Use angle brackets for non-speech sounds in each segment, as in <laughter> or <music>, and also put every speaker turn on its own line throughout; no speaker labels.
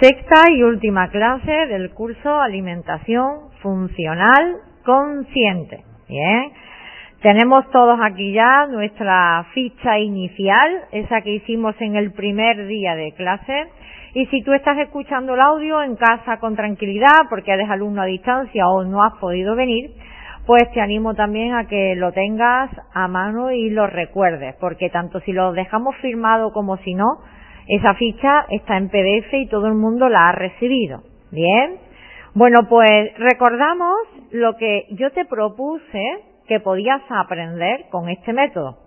Sexta y última clase del curso Alimentación Funcional Consciente. Bien. Tenemos todos aquí ya nuestra ficha inicial, esa que hicimos en el primer día de clase. Y si tú estás escuchando el audio en casa con tranquilidad, porque eres alumno a distancia o no has podido venir, pues te animo también a que lo tengas a mano y lo recuerdes, porque tanto si lo dejamos firmado como si no, esa ficha está en PDF y todo el mundo la ha recibido. Bien. Bueno, pues recordamos lo que yo te propuse que podías aprender con este método.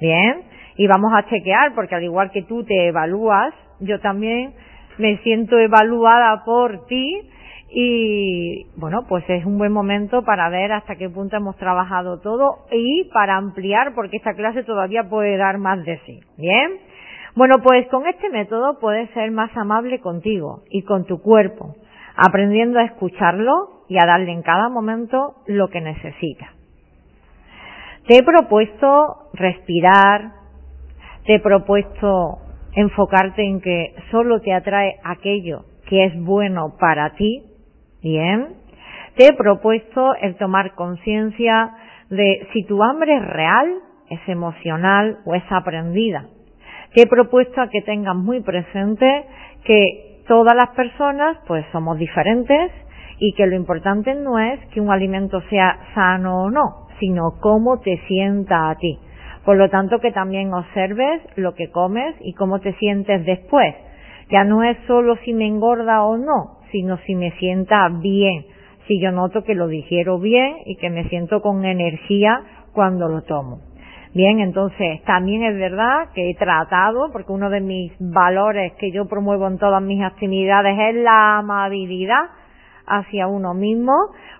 Bien. Y vamos a chequear, porque al igual que tú te evalúas, yo también me siento evaluada por ti y bueno, pues es un buen momento para ver hasta qué punto hemos trabajado todo y para ampliar porque esta clase todavía puede dar más de sí. Bien. Bueno, pues con este método puedes ser más amable contigo y con tu cuerpo, aprendiendo a escucharlo y a darle en cada momento lo que necesita. Te he propuesto respirar, te he propuesto enfocarte en que solo te atrae aquello que es bueno para ti, bien. Te he propuesto el tomar conciencia de si tu hambre es real, es emocional o es aprendida que he propuesto a que tengan muy presente que todas las personas pues somos diferentes y que lo importante no es que un alimento sea sano o no, sino cómo te sienta a ti. Por lo tanto, que también observes lo que comes y cómo te sientes después. Ya no es solo si me engorda o no, sino si me sienta bien, si yo noto que lo digiero bien y que me siento con energía cuando lo tomo. Bien, entonces también es verdad que he tratado, porque uno de mis valores que yo promuevo en todas mis actividades es la amabilidad hacia uno mismo,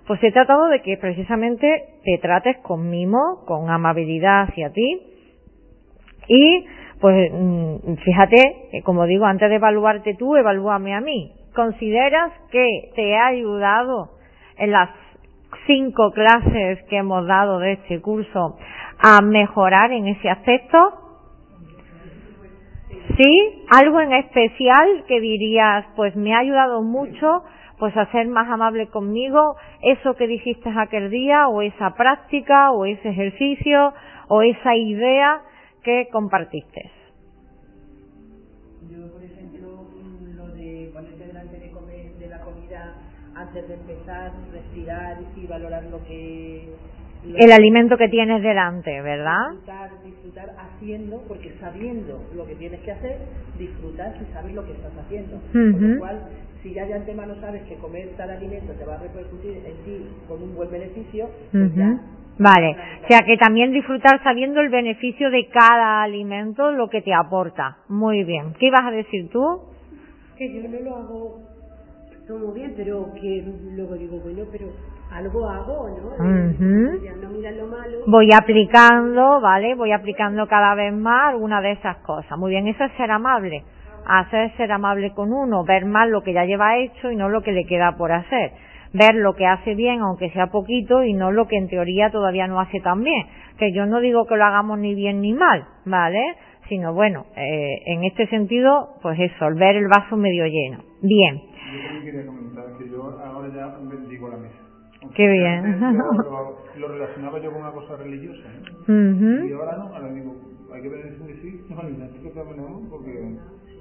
pues he tratado de que precisamente te trates con mimo, con amabilidad hacia ti y pues mm, fíjate, como digo, antes de evaluarte tú, evalúame a mí. ¿Consideras que te ha ayudado en las cinco clases que hemos dado de este curso a mejorar en ese aspecto? ¿Sí? ¿Algo en especial que dirías, pues me ha ayudado mucho pues a ser más amable conmigo, eso que dijiste aquel día, o esa práctica, o ese ejercicio, o esa idea que compartiste?
Yo, por ejemplo, lo de ponerte delante de, comer, de la comida antes de empezar, respirar y valorar lo que
el alimento que tienes delante, ¿verdad?
Disfrutar, disfrutar haciendo, porque sabiendo lo que tienes que hacer, disfrutar si sabes lo que estás haciendo. Por lo cual, si ya de antemano sabes que comer tal alimento te va a repercutir en ti con un buen beneficio, pues ya
Vale, o sea que también disfrutar sabiendo el beneficio de cada alimento, lo que te aporta. Muy bien. ¿Qué ibas a decir tú?
Que yo no lo hago todo bien, pero que luego digo, bueno, pero algo hago, ¿no? Ya no mirar lo malo.
Voy aplicando, ¿vale? Voy aplicando cada vez más alguna de esas cosas. Muy bien, eso es ser amable. Hacer ser amable con uno, ver más lo que ya lleva hecho y no lo que le queda por hacer. Ver lo que hace bien, aunque sea poquito, y no lo que en teoría todavía no hace tan bien. Que yo no digo que lo hagamos ni bien ni mal, ¿vale? Sino bueno, eh, en este sentido, pues eso, el ver el vaso medio lleno. Bien.
Yo ahora ya bendigo la mesa.
Qué bien. <laughs>
Lo, relacionaba yo con una cosa religiosa. Y ahora no, ahora digo, hay que ver si sí, no, porque...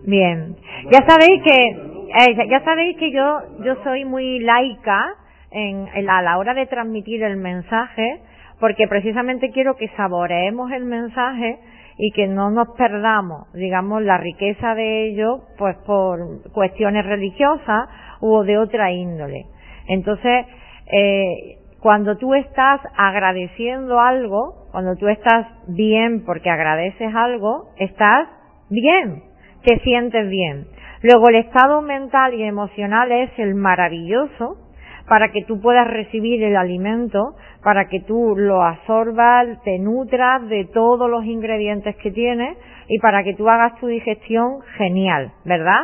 Bien. Ya sabéis que, eh, ya sabéis que yo, yo soy muy laica en, en a la hora de transmitir el mensaje, porque precisamente quiero que saboreemos el mensaje y que no nos perdamos, digamos, la riqueza de ello, pues por cuestiones religiosas u de otra índole. Entonces, eh, cuando tú estás agradeciendo algo, cuando tú estás bien porque agradeces algo, estás bien, te sientes bien. Luego el estado mental y emocional es el maravilloso para que tú puedas recibir el alimento, para que tú lo absorbas, te nutras de todos los ingredientes que tiene y para que tú hagas tu digestión genial, ¿verdad?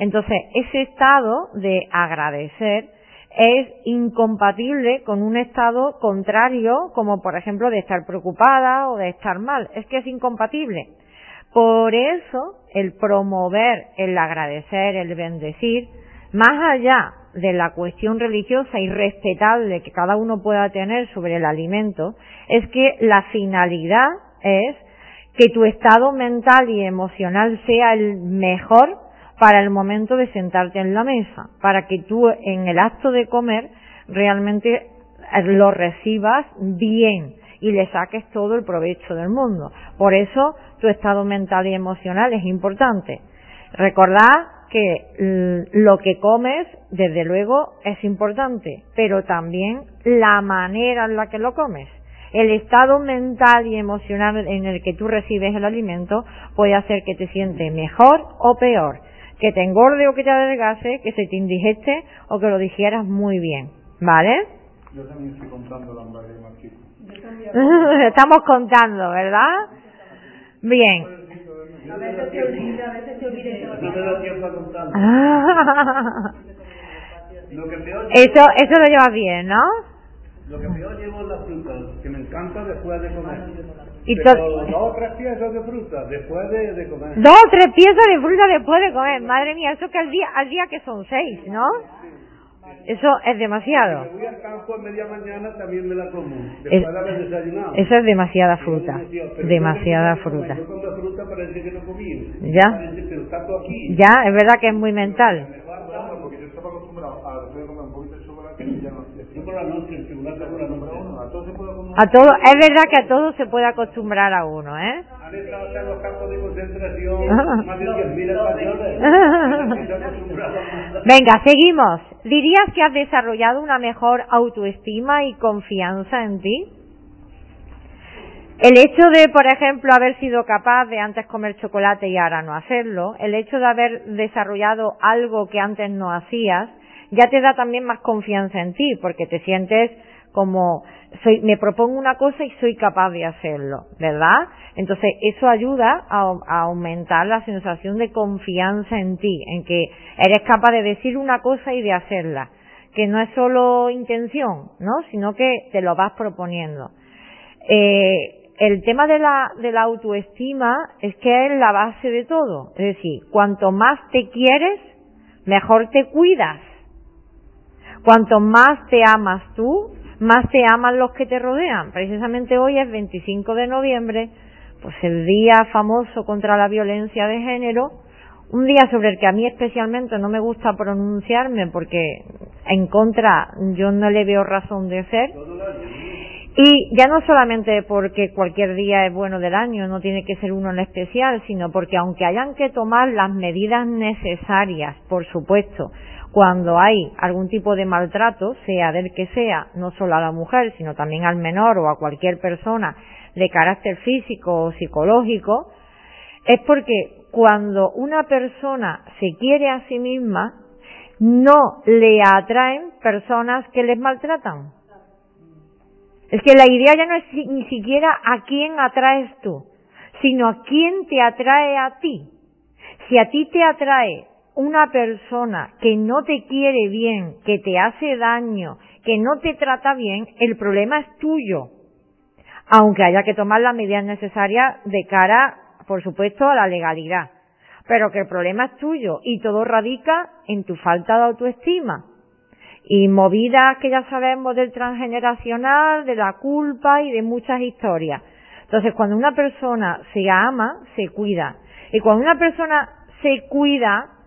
Entonces, ese estado de agradecer es incompatible con un estado contrario, como por ejemplo de estar preocupada o de estar mal. Es que es incompatible. Por eso, el promover, el agradecer, el bendecir, más allá de la cuestión religiosa y respetable que cada uno pueda tener sobre el alimento, es que la finalidad es que tu estado mental y emocional sea el mejor para el momento de sentarte en la mesa, para que tú en el acto de comer realmente eh, lo recibas bien y le saques todo el provecho del mundo. Por eso tu estado mental y emocional es importante. Recordad que lo que comes, desde luego, es importante, pero también la manera en la que lo comes. El estado mental y emocional en el que tú recibes el alimento puede hacer que te sientes mejor o peor, que te engorde o que te adelgase, que se te indigeste o que lo digieras muy bien. ¿Vale?
Yo también estoy contando la <laughs>
Estamos contando, ¿verdad? Bien.
A veces te olvida, a veces te olvida.
No te da tiempo a contar. <laughs>
Eso, eso lo llevas bien, ¿no?
Lo que peor llevo es la fruta, que me encanta después de comer.
Y
Pero dos o tres piezas de fruta después de, de comer.
Dos o tres piezas de fruta después de comer. Madre mía, eso que al día, al día que son seis, ¿no? Eso es demasiado.
Si me voy al campo a media mañana también me la como, después de haber desayunado.
Eso es demasiada fruta. Demasiada fruta.
Yo con la fruta parece que no comí.
Ya.
Parece que está todo aquí.
Ya, es verdad que es muy mental.
Porque yo estaba acostumbrado a después de comer un poquito de chocolate y ya no Yo por la noche, el chocolate por la puede comer.
A todo, es verdad que a todo se puede acostumbrar a uno, ¿eh?
Han estado en los campos de concentración más de 10.000 españoles.
Venga, seguimos. ¿Dirías que has desarrollado una mejor autoestima y confianza en ti? El hecho de, por ejemplo, haber sido capaz de antes comer chocolate y ahora no hacerlo, el hecho de haber desarrollado algo que antes no hacías, ya te da también más confianza en ti, porque te sientes como soy, me propongo una cosa y soy capaz de hacerlo, ¿verdad? Entonces eso ayuda a, aumentar la sensación de confianza en ti, en que eres capaz de decir una cosa y de hacerla, que no es solo intención, ¿no? Sino que te lo vas proponiendo. Eh, el tema de la, de la autoestima es que es la base de todo. Es decir, cuanto más te quieres, mejor te cuidas. Cuanto más te amas tú, más te aman los que te rodean. Precisamente hoy es 25 de noviembre, pues el día famoso contra la violencia de género, un día sobre el que a mí especialmente no me gusta pronunciarme porque en contra yo no le veo razón de ser. Y ya no solamente porque cualquier día es bueno del año, no tiene que ser uno en especial, sino porque aunque hayan que tomar las medidas necesarias, por supuesto, cuando hay algún tipo de maltrato, sea del que sea, no solo a la mujer, sino también al menor o a cualquier persona de carácter físico o psicológico, es porque cuando una persona se quiere a sí misma, no le atraen personas que les maltratan. Es que la idea ya no es ni siquiera a quién atraes tú, sino a quién te atrae a ti. Si a ti te atrae una persona que no te quiere bien, que te hace daño, que no te trata bien, el problema es tuyo. Aunque haya que tomar las medidas necesarias de cara, por supuesto, a la legalidad. Pero que el problema es tuyo y todo radica en tu falta de autoestima. Y movidas que ya sabemos del transgeneracional, de la culpa y de muchas historias. Entonces, cuando una persona se ama, se cuida. Y cuando una persona se cuida,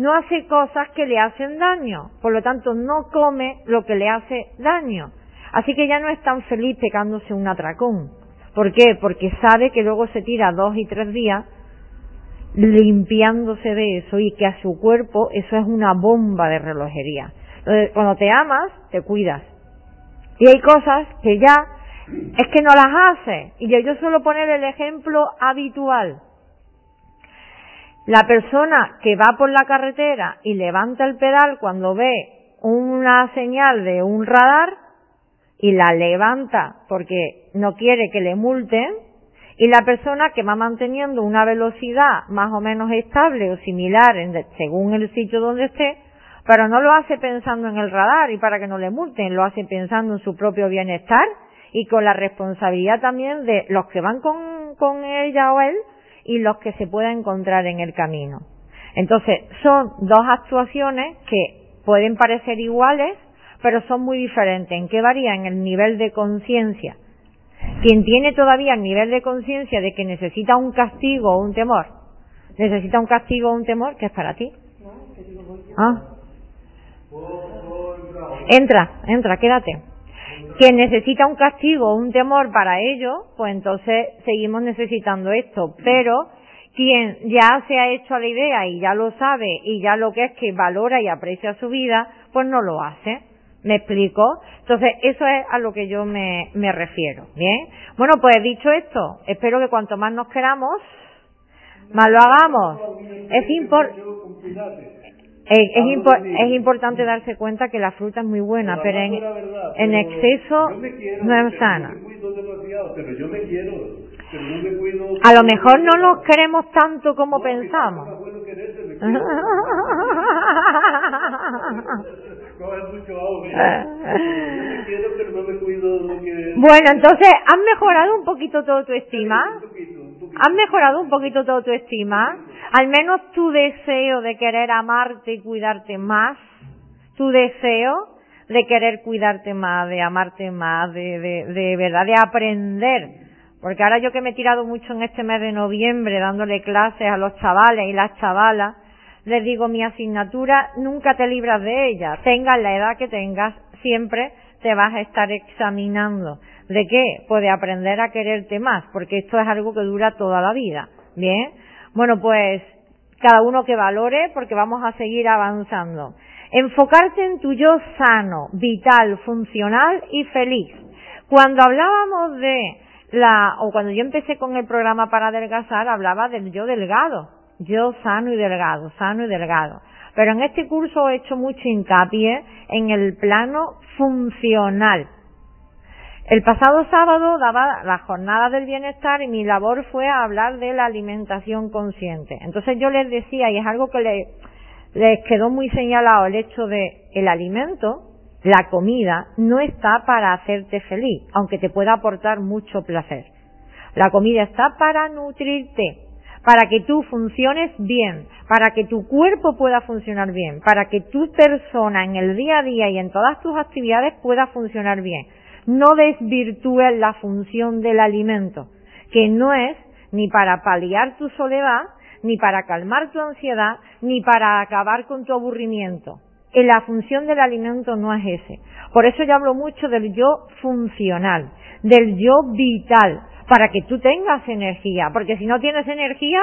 no hace cosas que le hacen daño, por lo tanto no come lo que le hace daño. Así que ya no es tan feliz pecándose un atracón. ¿Por qué? Porque sabe que luego se tira dos y tres días limpiándose de eso y que a su cuerpo eso es una bomba de relojería. Entonces, cuando te amas, te cuidas. Y hay cosas que ya es que no las hace. Y yo, yo suelo poner el ejemplo habitual. La persona que va por la carretera y levanta el pedal cuando ve una señal de un radar y la levanta porque no quiere que le multen, y la persona que va manteniendo una velocidad más o menos estable o similar según el sitio donde esté, pero no lo hace pensando en el radar y para que no le multen, lo hace pensando en su propio bienestar y con la responsabilidad también de los que van con, con ella o él y los que se pueda encontrar en el camino. Entonces, son dos actuaciones que pueden parecer iguales, pero son muy diferentes. ¿En qué varía? En el nivel de conciencia. Quien tiene todavía el nivel de conciencia de que necesita un castigo o un temor, necesita un castigo o un temor, que es para ti. Ah. Entra, entra, quédate. Quien necesita un castigo un temor para ello, pues entonces seguimos necesitando esto. Pero quien ya se ha hecho la idea y ya lo sabe y ya lo que es que valora y aprecia su vida, pues no lo hace. ¿Me explico? Entonces, eso es a lo que yo me, me refiero. ¿Bien? Bueno, pues dicho esto, espero que cuanto más nos queramos, más lo hagamos. Es, importante es, es, importante darse cuenta que la fruta es muy buena, pero en, en exceso no es sana. A lo mejor no nos queremos tanto como pensamos. <laughs> Bueno, entonces, ¿has mejorado un poquito todo tu estima? ¿Has mejorado un poquito tu estima? Al menos tu deseo de querer amarte y cuidarte más, tu deseo de querer cuidarte más, de amarte más, de, de, de verdad, de aprender. Porque ahora yo que me he tirado mucho en este mes de noviembre dándole clases a los chavales y las chavalas, les digo mi asignatura nunca te libras de ella. Tengas la edad que tengas, siempre te vas a estar examinando. ¿De qué? Pues de aprender a quererte más, porque esto es algo que dura toda la vida. Bien. Bueno, pues cada uno que valore, porque vamos a seguir avanzando. Enfocarte en tu yo sano, vital, funcional y feliz. Cuando hablábamos de la, o cuando yo empecé con el programa para adelgazar, hablaba del yo delgado. Yo sano y delgado, sano y delgado. Pero en este curso he hecho mucho hincapié en el plano funcional. El pasado sábado daba la jornada del bienestar y mi labor fue hablar de la alimentación consciente. Entonces yo les decía, y es algo que les quedó muy señalado el hecho de el alimento, la comida, no está para hacerte feliz, aunque te pueda aportar mucho placer. La comida está para nutrirte, para que tú funciones bien, para que tu cuerpo pueda funcionar bien, para que tu persona en el día a día y en todas tus actividades pueda funcionar bien. No desvirtúes la función del alimento, que no es ni para paliar tu soledad, ni para calmar tu ansiedad, ni para acabar con tu aburrimiento. Y la función del alimento no es ese. Por eso yo hablo mucho del yo funcional, del yo vital, para que tú tengas energía, porque si no tienes energía,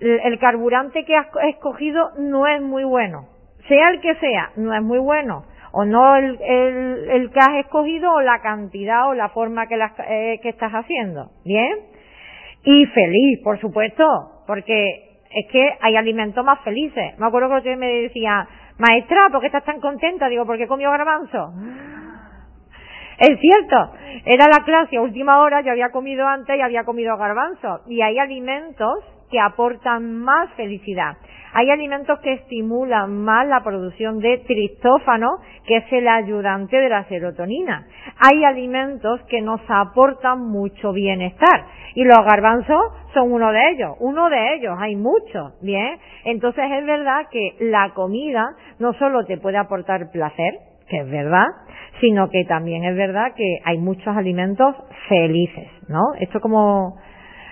el carburante que has escogido no es muy bueno. Sea el que sea, no es muy bueno. O no el, el, que has escogido o la cantidad o la forma que, eh, que estás haciendo. ¿Bien? Y feliz, por supuesto, porque es que hay alimentos más felices. Me acuerdo que usted me decía, maestra, ¿por qué estás tan contenta? Digo, porque comió garbanzo. Es cierto, era la clase a última hora, yo había comido antes y había comido garbanzo. Y hay alimentos que aportan más felicidad. Hay alimentos que estimulan más la producción de tristófano, que es el ayudante de la serotonina. Hay alimentos que nos aportan mucho bienestar. Y los garbanzos son uno de ellos. Uno de ellos, hay muchos. Bien. Entonces es verdad que la comida no solo te puede aportar placer, que es verdad, sino que también es verdad que hay muchos alimentos felices, ¿no? Esto como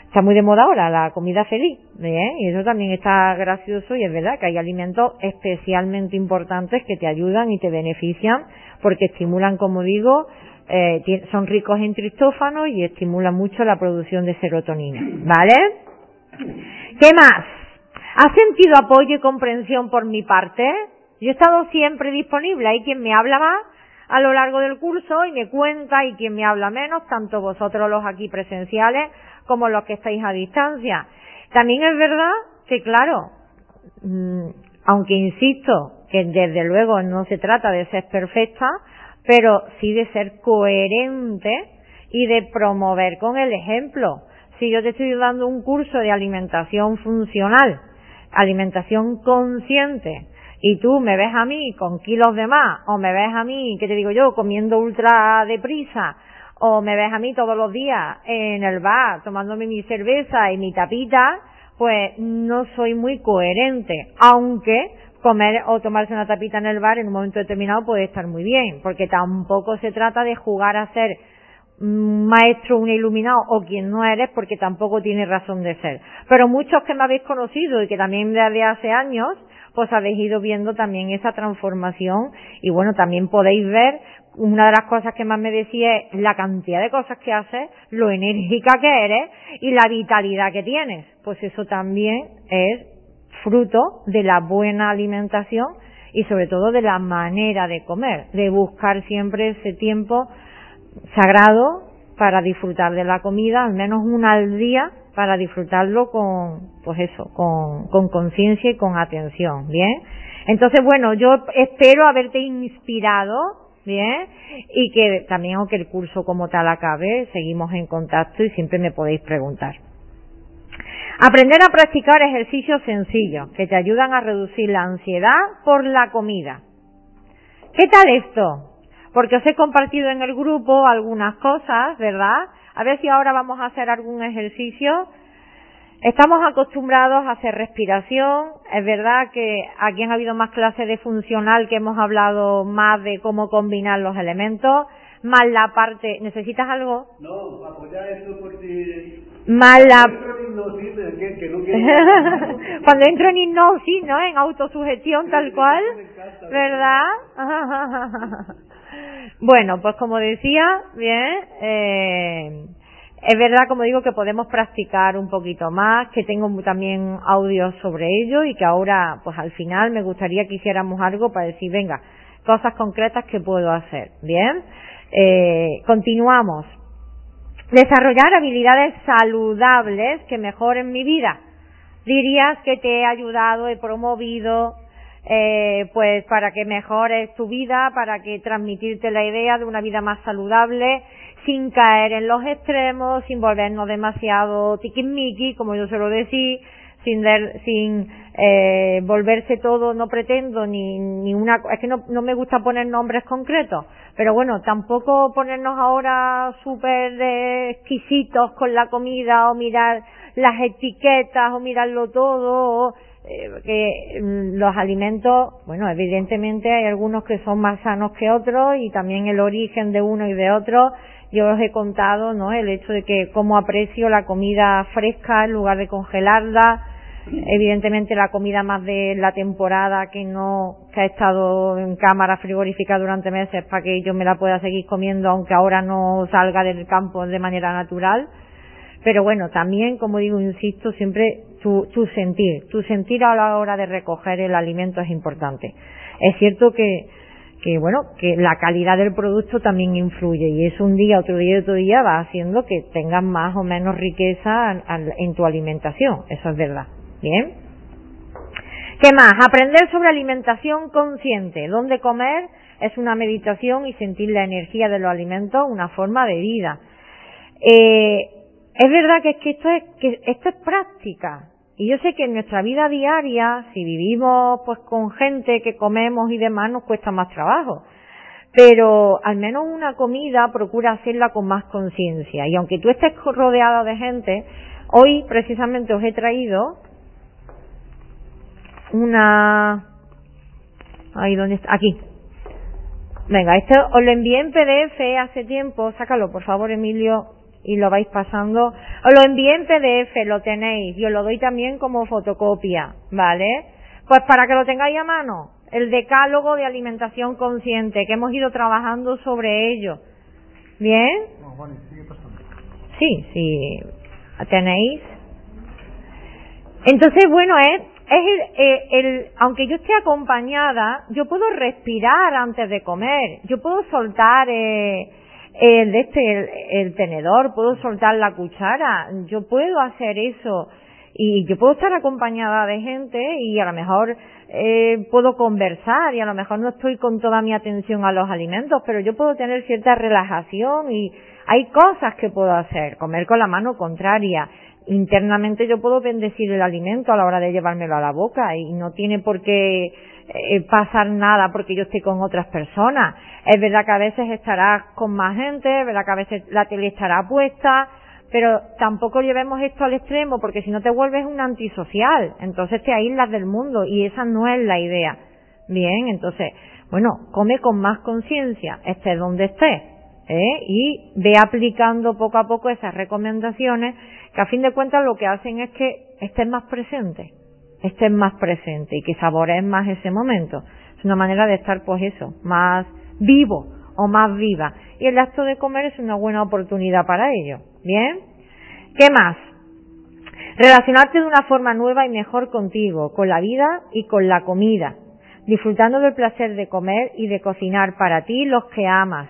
está muy de moda ahora, la comida feliz, ¿eh? y eso también está gracioso y es verdad que hay alimentos especialmente importantes que te ayudan y te benefician porque estimulan, como digo, eh, son ricos en tristófano y estimulan mucho la producción de serotonina, ¿vale? ¿Qué más? ¿Has sentido apoyo y comprensión por mi parte? Yo he estado siempre disponible, hay quien me habla más a lo largo del curso y me cuenta y quien me habla menos, tanto vosotros los aquí presenciales como los que estáis a distancia. También es verdad que, claro, mm, aunque insisto que desde luego no se trata de ser perfecta, pero sí de ser coherente y de promover con el ejemplo. Si yo te estoy dando un curso de alimentación funcional, alimentación consciente, y tú me ves a mí con kilos de más, o me ves a mí, que te digo yo, comiendo ultra deprisa, o me ves a mí todos los días en el bar tomándome mi cerveza y mi tapita, pues no soy muy coherente, aunque comer o tomarse una tapita en el bar en un momento determinado puede estar muy bien, porque tampoco se trata de jugar a ser maestro, un iluminado o quien no eres porque tampoco tiene razón de ser. Pero muchos que me habéis conocido y que también desde hace años, pues habéis ido viendo también esa transformación y bueno, también podéis ver una de las cosas que más me decía es la cantidad de cosas que haces, lo enérgica que eres y la vitalidad que tienes. Pues eso también es fruto de la buena alimentación y sobre todo de la manera de comer, de buscar siempre ese tiempo sagrado para disfrutar de la comida, al menos una al día para disfrutarlo con, pues eso, con conciencia y con atención, ¿bien? Entonces, bueno, yo espero haberte inspirado, ¿bien? Y que también, aunque el curso como tal acabe, seguimos en contacto y siempre me podéis preguntar. Aprender a practicar ejercicios sencillos que te ayudan a reducir la ansiedad por la comida. ¿Qué tal esto? Porque os he compartido en el grupo algunas cosas, ¿verdad? A ver si ahora vamos a hacer algún ejercicio. Estamos acostumbrados a hacer respiración. Es verdad que aquí han habido más clases de funcional que hemos hablado más de cómo combinar los elementos, más la parte. ¿Necesitas algo?
No, apoyar eso porque.
Más la. Cuando entro en hipnosis, <laughs> ¿no? En autosugestión tal cual, ¿verdad? <laughs> Bueno, pues como decía, bien, eh, es verdad, como digo, que podemos practicar un poquito más, que tengo también audios sobre ello y que ahora, pues al final me gustaría que hiciéramos algo para decir, venga, cosas concretas que puedo hacer. Bien, eh, continuamos. Desarrollar habilidades saludables que mejoren mi vida. Dirías que te he ayudado, he promovido, eh, pues para que mejores tu vida, para que transmitirte la idea de una vida más saludable, sin caer en los extremos, sin volvernos demasiado tiquismiqui, como yo suelo decir, sin, eh, volverse todo, no pretendo ni, ni una, es que no, no me gusta poner nombres concretos, pero bueno, tampoco ponernos ahora súper exquisitos con la comida o mirar las etiquetas o mirarlo todo, o, eh, que mm, los alimentos, bueno, evidentemente hay algunos que son más sanos que otros y también el origen de uno y de otro. Yo os he contado, ¿no? El hecho de que como aprecio la comida fresca en lugar de congelarla. Evidentemente la comida más de la temporada que no, que ha estado en cámara frigorífica durante meses para que yo me la pueda seguir comiendo aunque ahora no salga del campo de manera natural. Pero bueno, también, como digo, insisto, siempre tu, tu sentir, tu sentir a la hora de recoger el alimento es importante. Es cierto que, que bueno, que la calidad del producto también influye y es un día, otro día, otro día va haciendo que tengas más o menos riqueza en tu alimentación, eso es verdad. Bien. ¿Qué más? Aprender sobre alimentación consciente. Dónde comer es una meditación y sentir la energía de los alimentos una forma de vida. Eh, es verdad que, es que esto es que esto es práctica. Y yo sé que en nuestra vida diaria, si vivimos pues con gente que comemos y demás, nos cuesta más trabajo. Pero al menos una comida procura hacerla con más conciencia. Y aunque tú estés rodeado de gente, hoy precisamente os he traído una... Ahí donde está, aquí. Venga, esto os lo envié en PDF hace tiempo. Sácalo, por favor, Emilio y lo vais pasando. Os lo envié en PDF, lo tenéis, y os lo doy también como fotocopia, ¿vale? Pues para que lo tengáis a mano, el decálogo de alimentación consciente, que hemos ido trabajando sobre ello. ¿Bien? Sí, sí, tenéis. Entonces, bueno, es, es el, eh, el, aunque yo esté acompañada, yo puedo respirar antes de comer, yo puedo soltar, eh, el este el, tenedor, puedo soltar la cuchara, yo puedo hacer eso. Y yo puedo estar acompañada de gente y a lo mejor eh, puedo conversar y a lo mejor no estoy con toda mi atención a los alimentos, pero yo puedo tener cierta relajación y hay cosas que puedo hacer, comer con la mano contraria. Internamente yo puedo bendecir el alimento a la hora de llevármelo a la boca y no tiene por qué eh, pasar nada porque yo estoy con otras personas. Es verdad que a veces estarás con más gente, es verdad que a veces la tele estará puesta, pero tampoco llevemos esto al extremo porque si no te vuelves un antisocial, entonces te aíslas del mundo y esa no es la idea. Bien, entonces, bueno, come con más conciencia, estés donde estés, ¿eh? y ve aplicando poco a poco esas recomendaciones que a fin de cuentas lo que hacen es que estés más presente, estés más presente y que sabores más ese momento. Es una manera de estar, pues eso, más vivo o más viva. Y el acto de comer es una buena oportunidad para ello. Bien. ¿Qué más? Relacionarte de una forma nueva y mejor contigo, con la vida y con la comida, disfrutando del placer de comer y de cocinar para ti los que amas.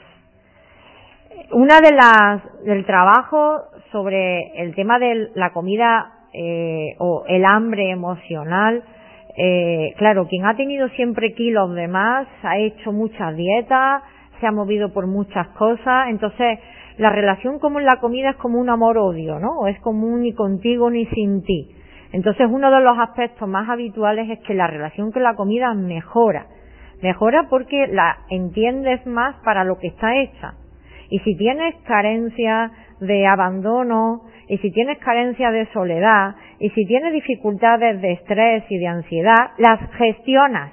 Una de las del trabajo sobre el tema de la comida eh, o el hambre emocional, eh, claro, quien ha tenido siempre kilos de más, ha hecho muchas dietas, se ha movido por muchas cosas, entonces la relación como la comida es como un amor-odio, ¿no? Es como ni contigo ni sin ti. Entonces uno de los aspectos más habituales es que la relación con la comida mejora. Mejora porque la entiendes más para lo que está hecha. Y si tienes carencia de abandono, y si tienes carencia de soledad, y si tienes dificultades de estrés y de ansiedad, las gestionas.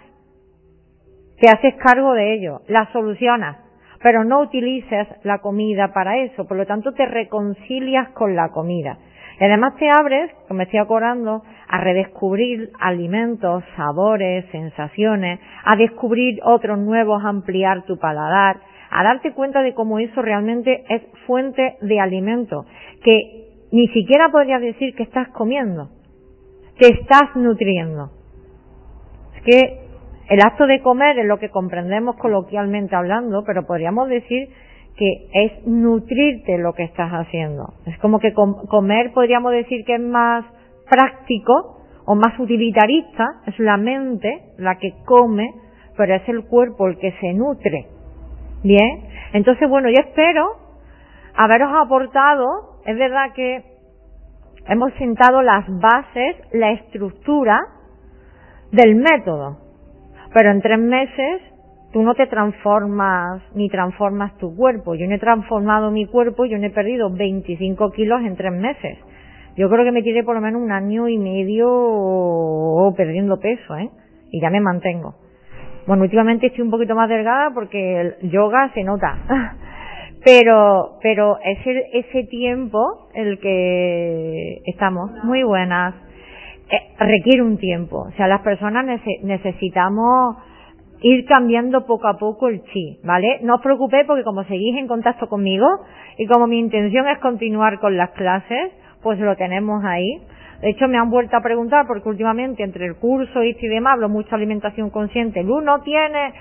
Te haces cargo de ello, las solucionas, pero no utilices la comida para eso, por lo tanto te reconcilias con la comida. Y además te abres, como me estoy acordando, a redescubrir alimentos, sabores, sensaciones, a descubrir otros nuevos, ampliar tu paladar, a darte cuenta de cómo eso realmente es fuente de alimento, que ni siquiera podrías decir que estás comiendo, te estás nutriendo. Es que el acto de comer es lo que comprendemos coloquialmente hablando, pero podríamos decir que es nutrirte lo que estás haciendo. Es como que comer podríamos decir que es más práctico o más utilitarista, es la mente la que come, pero es el cuerpo el que se nutre. Bien, entonces bueno, yo espero haberos aportado, es verdad que hemos sentado las bases, la estructura del método, pero en tres meses tú no te transformas ni transformas tu cuerpo. Yo no he transformado mi cuerpo, yo no he perdido 25 kilos en tres meses. Yo creo que me tiré por lo menos un año y medio perdiendo peso, ¿eh? Y ya me mantengo. Bueno, últimamente estoy un poquito más delgada porque el yoga se nota. <laughs> pero, pero ese, ese tiempo, el que estamos muy buenas, eh, requiere un tiempo. O sea, las personas necesitamos ir cambiando poco a poco el chi, ¿vale? No os preocupéis porque como seguís en contacto conmigo y como mi intención es continuar con las clases, pues lo tenemos ahí. De hecho, me han vuelto a preguntar porque últimamente entre el curso y demás hablo mucho de alimentación consciente. El uno tiene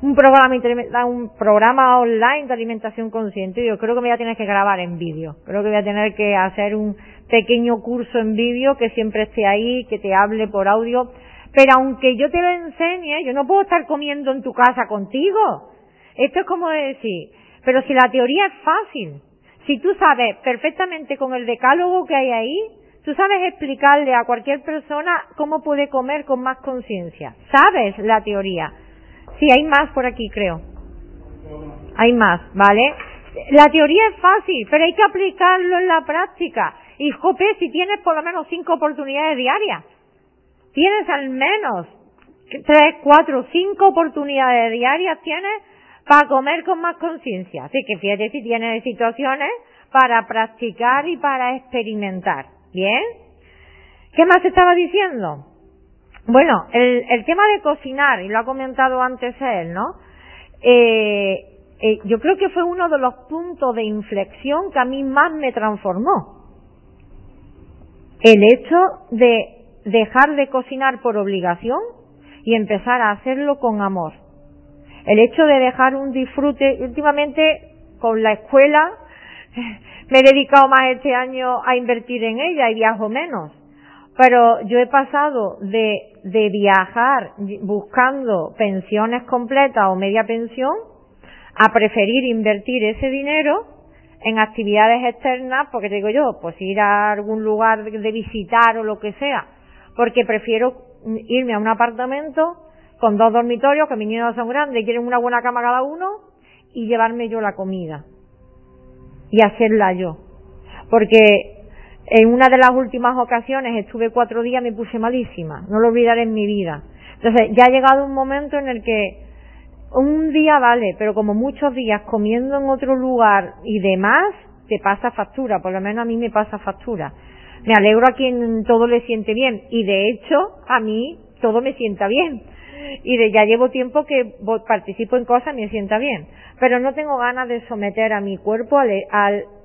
un programa, un programa online de alimentación consciente. Yo creo que me voy a tener que grabar en vídeo. Creo que voy a tener que hacer un pequeño curso en vídeo que siempre esté ahí, que te hable por audio pero aunque yo te lo enseñe, yo no puedo estar comiendo en tu casa contigo. Esto es como decir, pero si la teoría es fácil, si tú sabes perfectamente con el decálogo que hay ahí, tú sabes explicarle a cualquier persona cómo puede comer con más conciencia. Sabes la teoría. Sí, hay más por aquí, creo. Hay más, ¿vale? La teoría es fácil, pero hay que aplicarlo en la práctica. Y, jope, si tienes por lo menos cinco oportunidades diarias, tienes al menos tres, cuatro, cinco oportunidades diarias tienes para comer con más conciencia. Así que fíjate si tienes situaciones para practicar y para experimentar. ¿Bien? ¿Qué más estaba diciendo? Bueno, el, tema de cocinar, y lo ha comentado antes él, ¿no? Eh, eh, yo creo que fue uno de los puntos de inflexión que a mí más me transformó. El hecho de dejar de cocinar por obligación y empezar a hacerlo con amor. El hecho de dejar un disfrute, últimamente con la escuela me he dedicado más este año a invertir en ella y viajo menos. Pero yo he pasado de, de viajar buscando pensiones completas o media pensión a preferir invertir ese dinero en actividades externas, porque digo yo, pues ir a algún lugar de visitar o lo que sea, porque prefiero irme a un apartamento con dos dormitorios, que mis niños son grandes y quieren una buena cama cada uno, y llevarme yo la comida. Y hacerla yo. Porque en una de las últimas ocasiones estuve cuatro días, me puse malísima. No lo olvidaré en mi vida. Entonces, ya ha llegado un momento en el que un día vale, pero como muchos días comiendo en otro lugar y demás, te pasa factura, por lo menos a mí me pasa factura. Me alegro a quien todo le siente bien y de hecho a mí todo me sienta bien. Y de ya llevo tiempo que participo en cosas me sienta bien. Pero no tengo ganas de someter a mi cuerpo al,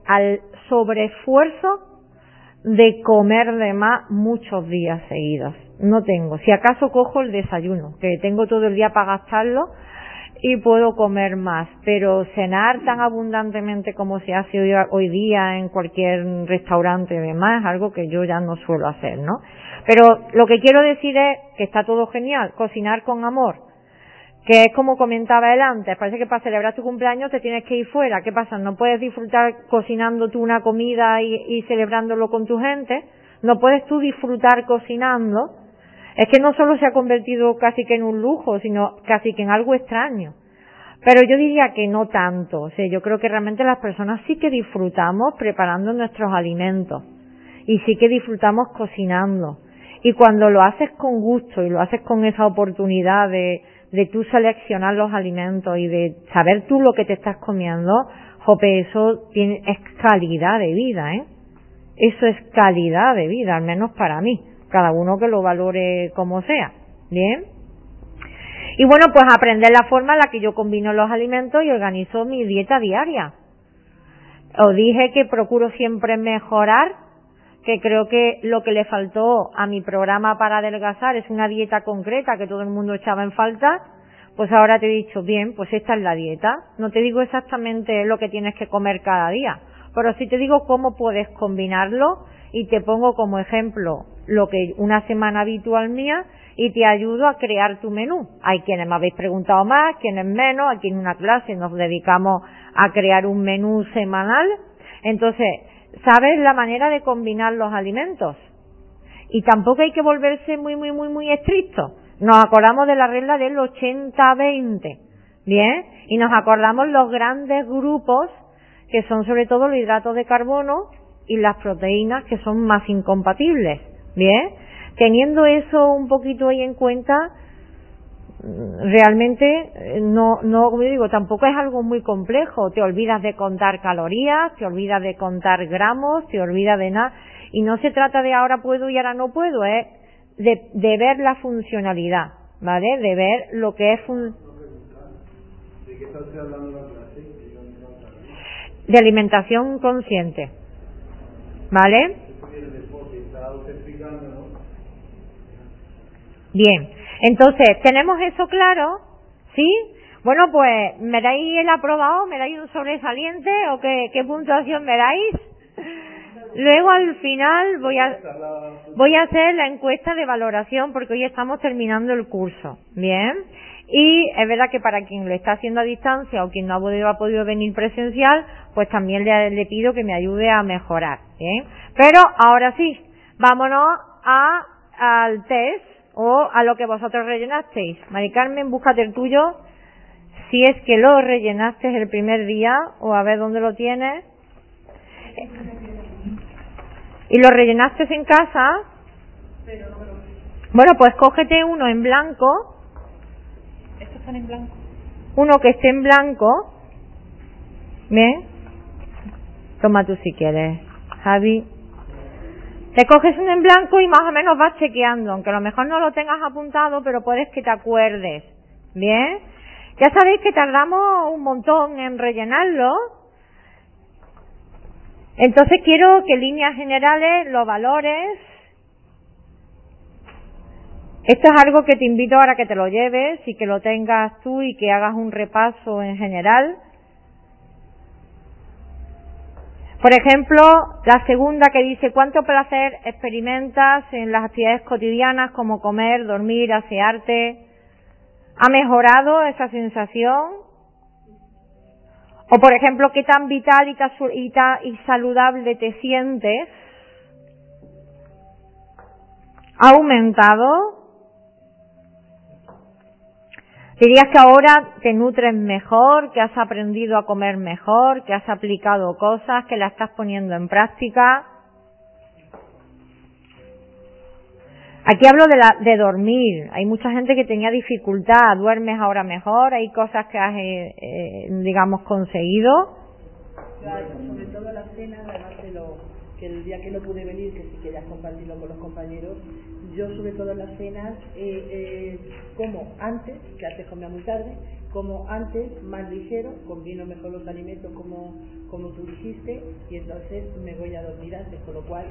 al, sobreesfuerzo de comer de más muchos días seguidos. No tengo. Si acaso cojo el desayuno, que tengo todo el día para gastarlo, y puedo comer más, pero cenar tan abundantemente como se hace hoy, día en cualquier restaurante y demás es algo que yo ya no suelo hacer, ¿no? Pero lo que quiero decir es que está todo genial, cocinar con amor, que es como comentaba él antes, parece que para celebrar tu cumpleaños te tienes que ir fuera, ¿qué pasa? ¿No puedes disfrutar cocinando tú una comida y, celebrándolo con tu gente? ¿No puedes tú disfrutar cocinando? Es que no solo se ha convertido casi que en un lujo, sino casi que en algo extraño. Pero yo diría que no tanto. O sea, yo creo que realmente las personas sí que disfrutamos preparando nuestros alimentos. Y sí que disfrutamos cocinando. Y cuando lo haces con gusto y lo haces con esa oportunidad de, de tú seleccionar los alimentos y de saber tú lo que te estás comiendo, jope, eso tiene, es calidad de vida, ¿eh? Eso es calidad de vida, al menos para mí cada uno que lo valore como sea. Bien. Y bueno, pues aprender la forma en la que yo combino los alimentos y organizo mi dieta diaria. Os dije que procuro siempre mejorar, que creo que lo que le faltó a mi programa para adelgazar es una dieta concreta que todo el mundo echaba en falta. Pues ahora te he dicho, bien, pues esta es la dieta. No te digo exactamente lo que tienes que comer cada día, pero sí te digo cómo puedes combinarlo y te pongo como ejemplo lo que una semana habitual mía y te ayudo a crear tu menú. Hay quienes me habéis preguntado más, quienes menos, aquí en una clase nos dedicamos a crear un menú semanal. Entonces, ¿sabes la manera de combinar los alimentos? Y tampoco hay que volverse muy, muy, muy, muy estricto. Nos acordamos de la regla del 80-20. Bien, y nos acordamos los grandes grupos que son sobre todo los hidratos de carbono y las proteínas que son más incompatibles. Bien, teniendo eso un poquito ahí en cuenta, realmente eh, no, no, como digo, tampoco es algo muy complejo. Te olvidas de contar calorías, te olvidas de contar gramos, te olvidas de nada. Y no se trata de ahora puedo y ahora no puedo, es de, de ver la funcionalidad, ¿vale? De ver lo que es un... De alimentación consciente, ¿vale? Bien, entonces, ¿tenemos eso claro? ¿Sí? Bueno, pues, ¿me dais el aprobado? ¿Me dais un sobresaliente? ¿O qué, qué puntuación me dais? Luego al final voy a, voy a hacer la encuesta de valoración porque hoy estamos terminando el curso. Bien. Y es verdad que para quien lo está haciendo a distancia o quien no ha podido, venir presencial, pues también le, le pido que me ayude a mejorar. Bien. Pero ahora sí, vámonos a, al test o a lo que vosotros rellenasteis. Mari Carmen, búscate el tuyo, si es que lo rellenaste el primer día, o a ver dónde lo tienes. ¿Y lo rellenaste en casa? Bueno, pues cógete uno en blanco.
¿Estos están en blanco?
Uno que esté en blanco. Bien. Toma tú si quieres, Javi. Te coges uno en blanco y más o menos vas chequeando, aunque a lo mejor no lo tengas apuntado, pero puedes que te acuerdes. ¿Bien? Ya sabéis que tardamos un montón en rellenarlo. Entonces quiero que líneas generales, los valores. Esto es algo que te invito ahora que te lo lleves y que lo tengas tú y que hagas un repaso en general Por ejemplo, la segunda que dice cuánto placer experimentas en las actividades cotidianas como comer, dormir, asearte. ¿Ha mejorado esa sensación? O por ejemplo, qué tan vital y, y saludable te sientes. ¿Ha aumentado? Dirías que ahora te nutres mejor, que has aprendido a comer mejor, que has aplicado cosas, que las estás poniendo en práctica. Aquí hablo de, la, de dormir. Hay mucha gente que tenía dificultad. Duermes ahora mejor. Hay cosas que has, eh, eh, digamos, conseguido.
Claro, sobre todo la cena, además de lo que el día que no pude venir, que si querías compartirlo con los compañeros, yo sobre todo en las cenas eh, eh, como antes, que antes comía muy tarde, como antes más ligero, combino mejor los alimentos como, como tú dijiste y entonces me voy a dormir antes, con lo cual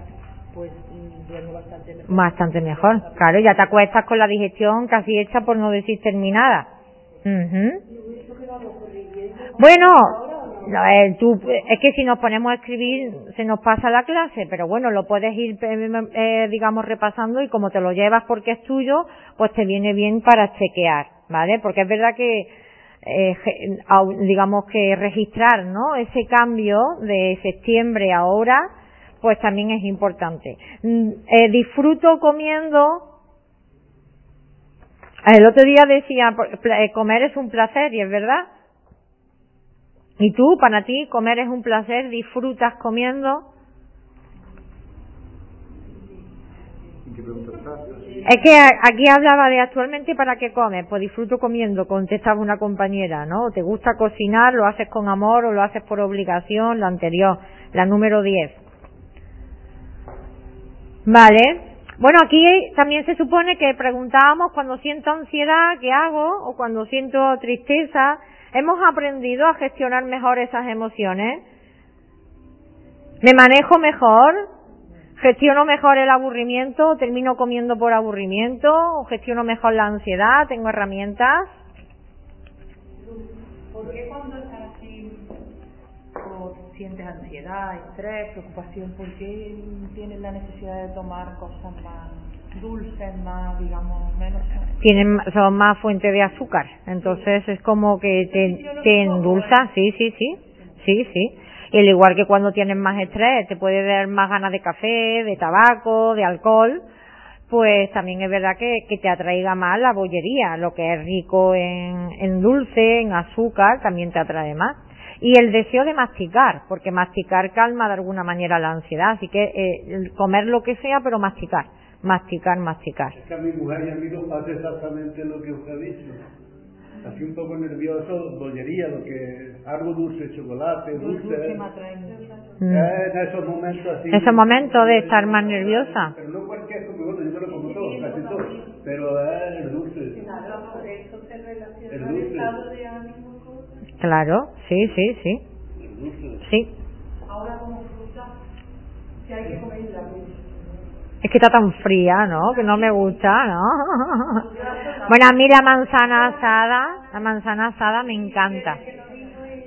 pues mm, duermo bastante mejor.
Bastante mejor, claro, ya te acuestas con la digestión casi hecha por no decir terminada. Bueno, eh, tú, es que si nos ponemos a escribir se nos pasa la clase, pero bueno, lo puedes ir, eh, eh, digamos, repasando y como te lo llevas porque es tuyo, pues te viene bien para chequear, ¿vale? Porque es verdad que, digamos que registrar, ¿no? Ese cambio de septiembre a ahora, pues también es importante. Mm, disfruto comiendo el otro día decía, comer es un placer, y es verdad. ¿Y tú, para ti, comer es un placer? ¿Disfrutas comiendo? Es que aquí hablaba de actualmente para qué comes. Pues disfruto comiendo, contestaba una compañera, ¿no? ¿Te gusta cocinar? ¿Lo haces con amor o lo haces por obligación? La anterior, la número 10. Vale. Bueno, aquí también se supone que preguntábamos cuando siento ansiedad, ¿qué hago? O cuando siento tristeza, ¿Hemos aprendido a gestionar mejor esas emociones? ¿Me manejo mejor? ¿Gestiono mejor el aburrimiento? ¿Termino comiendo por aburrimiento? ¿O gestiono mejor la ansiedad? ¿Tengo herramientas?
¿Por qué cuando estás así o sientes ansiedad, estrés, preocupación, por qué tienes la necesidad de tomar cosas más dulces, más, digamos, menos.
Tienen, son más fuente de azúcar, entonces es como que te, te endulza, sí, sí, sí, sí, sí. Y al igual que cuando tienes más estrés, te puede dar más ganas de café, de tabaco, de alcohol, pues también es verdad que, que te atraiga más la bollería, lo que es rico en, en dulce, en azúcar, también te atrae más. Y el deseo de masticar, porque masticar calma de alguna manera la ansiedad, así que eh, comer lo que sea, pero masticar masticar, masticar.
Es que a mi mujer y a mí nos pasa exactamente lo que usted ha dicho. Así un poco nervioso, bollería, lo que algo dulce, chocolate, dulce. dulce mm. eh, en esos momentos así.
Ese momento de estar más nerviosa.
Pero no cualquier cosa, bueno, yo me lo como todo, casi todo. Pero es el dulce.
El dulce.
Claro, sí, sí, sí.
El dulce.
Sí.
Ahora como fruta, si hay que comer
es que está tan fría, ¿no? Que no me gusta, ¿no? <laughs> Bueno, a mí la manzana asada, la manzana asada me encanta.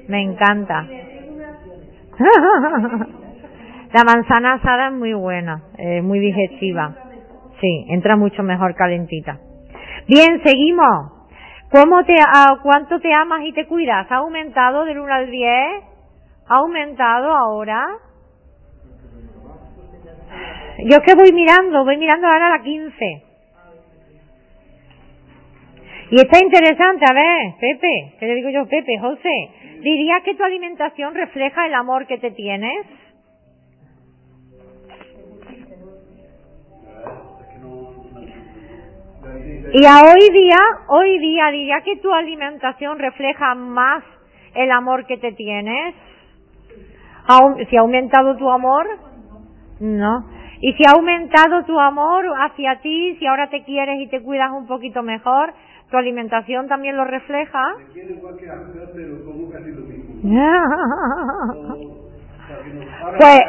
Me encanta. <laughs> La manzana asada es muy buena, es muy digestiva. Sí, entra mucho mejor calentita. Bien, seguimos. ¿Cómo te, a cuánto te amas y te cuidas? ¿Ha aumentado del 1 al 10? ¿Ha aumentado ahora? Yo es que voy mirando, voy mirando ahora la 15. Y está interesante, a ver, Pepe, ¿qué le digo yo, Pepe, José? ¿Dirías que tu alimentación refleja el amor que te tienes? Y a hoy día, hoy día diría que tu alimentación refleja más el amor que te tienes. Si ha aumentado tu amor, no. Y si ha aumentado tu amor hacia ti, si ahora te quieres y te cuidas un poquito mejor, tu alimentación también lo refleja. <laughs> pues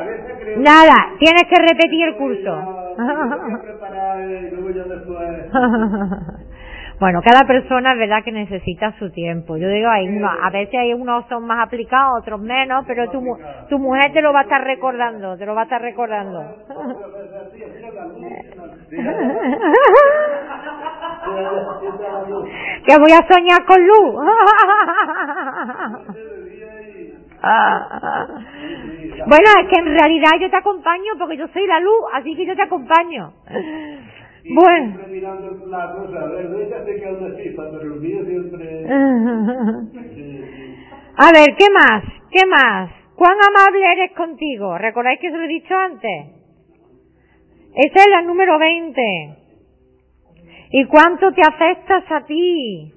nada, tienes que repetir el curso. <laughs> Bueno, cada persona es verdad que necesita su tiempo. Yo digo, hay uno, a veces hay unos son más aplicados, otros menos, pero tu, tu mujer te lo va a estar recordando, te lo va a estar recordando. <laughs> que voy a soñar con luz. <laughs> bueno, es que en realidad yo te acompaño porque yo soy la luz, así que yo te acompaño. Bueno.
siempre mirando se queda el mío siempre... Sí, <laughs> sí.
A ver, ¿qué más? ¿Qué más? ¿Cuán amable eres contigo? ¿Recordáis que os lo he dicho antes? Esa es la número 20. ¿Y cuánto te afectas a ti?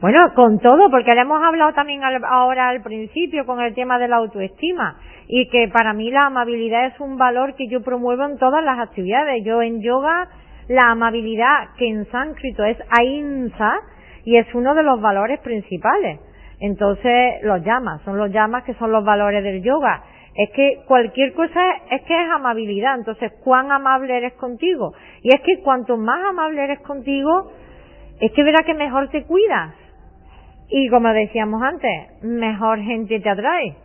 Bueno, con todo, porque le hemos hablado también al- ahora al principio con el tema de la autoestima y que para mí la amabilidad es un valor que yo promuevo en todas las actividades. Yo en yoga la amabilidad, que en sánscrito es ahimsa y es uno de los valores principales. Entonces, los llamas, son los llamas que son los valores del yoga. Es que cualquier cosa es que es amabilidad. Entonces, ¿cuán amable eres contigo? Y es que cuanto más amable eres contigo, es que verás que mejor te cuidas. Y como decíamos antes, mejor gente te atrae.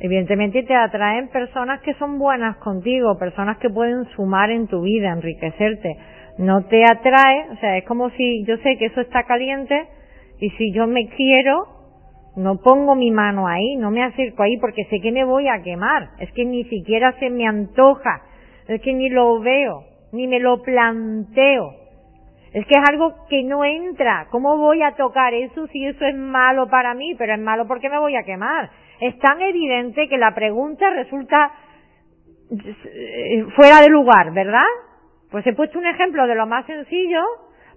Evidentemente te atraen personas que son buenas contigo, personas que pueden sumar en tu vida, enriquecerte. No te atrae, o sea, es como si yo sé que eso está caliente y si yo me quiero, no pongo mi mano ahí, no me acerco ahí porque sé que me voy a quemar. Es que ni siquiera se me antoja, es que ni lo veo, ni me lo planteo. Es que es algo que no entra. ¿Cómo voy a tocar eso si eso es malo para mí? Pero es malo porque me voy a quemar. Es tan evidente que la pregunta resulta eh, fuera de lugar, ¿verdad? Pues he puesto un ejemplo de lo más sencillo,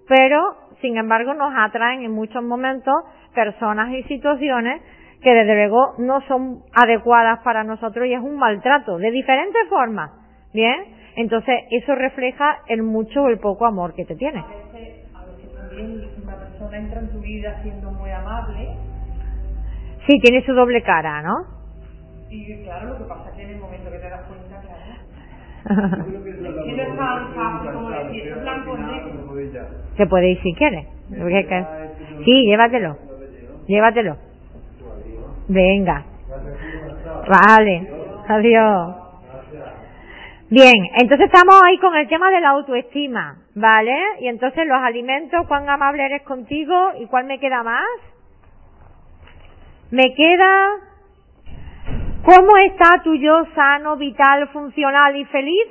pero sin embargo nos atraen en muchos momentos personas y situaciones que desde luego no son adecuadas para nosotros y es un maltrato de diferentes formas. ¿Bien? Entonces eso refleja el mucho o el poco amor que te tiene.
A veces, a veces también una persona entra en tu vida siendo muy amable
Sí, tiene su doble cara, ¿no?
y claro, lo que pasa es que en el momento que te das cuenta, claro,
Se puede ir si quiere. Porque es que- Sí, llévatelo. Llévatelo. Venga. Vale. Adiós. Bien, entonces estamos ahí con el tema de la autoestima, ¿vale? Y entonces los alimentos, cuán amable eres contigo y cuál me queda más. Me queda, ¿cómo está tu yo sano, vital, funcional y feliz?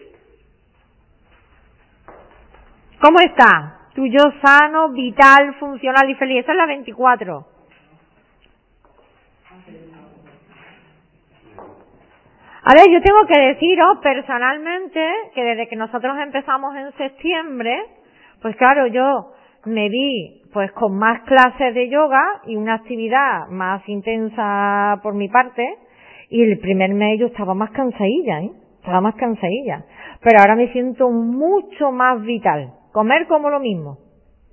¿Cómo está tu yo sano, vital, funcional y feliz? Esa es la 24. A ver, yo tengo que deciros personalmente que desde que nosotros empezamos en septiembre, pues claro, yo me vi pues con más clases de yoga y una actividad más intensa por mi parte y el primer mes yo estaba más cansadilla, ¿eh? Estaba más cansadilla. Pero ahora me siento mucho más vital. Comer como lo mismo.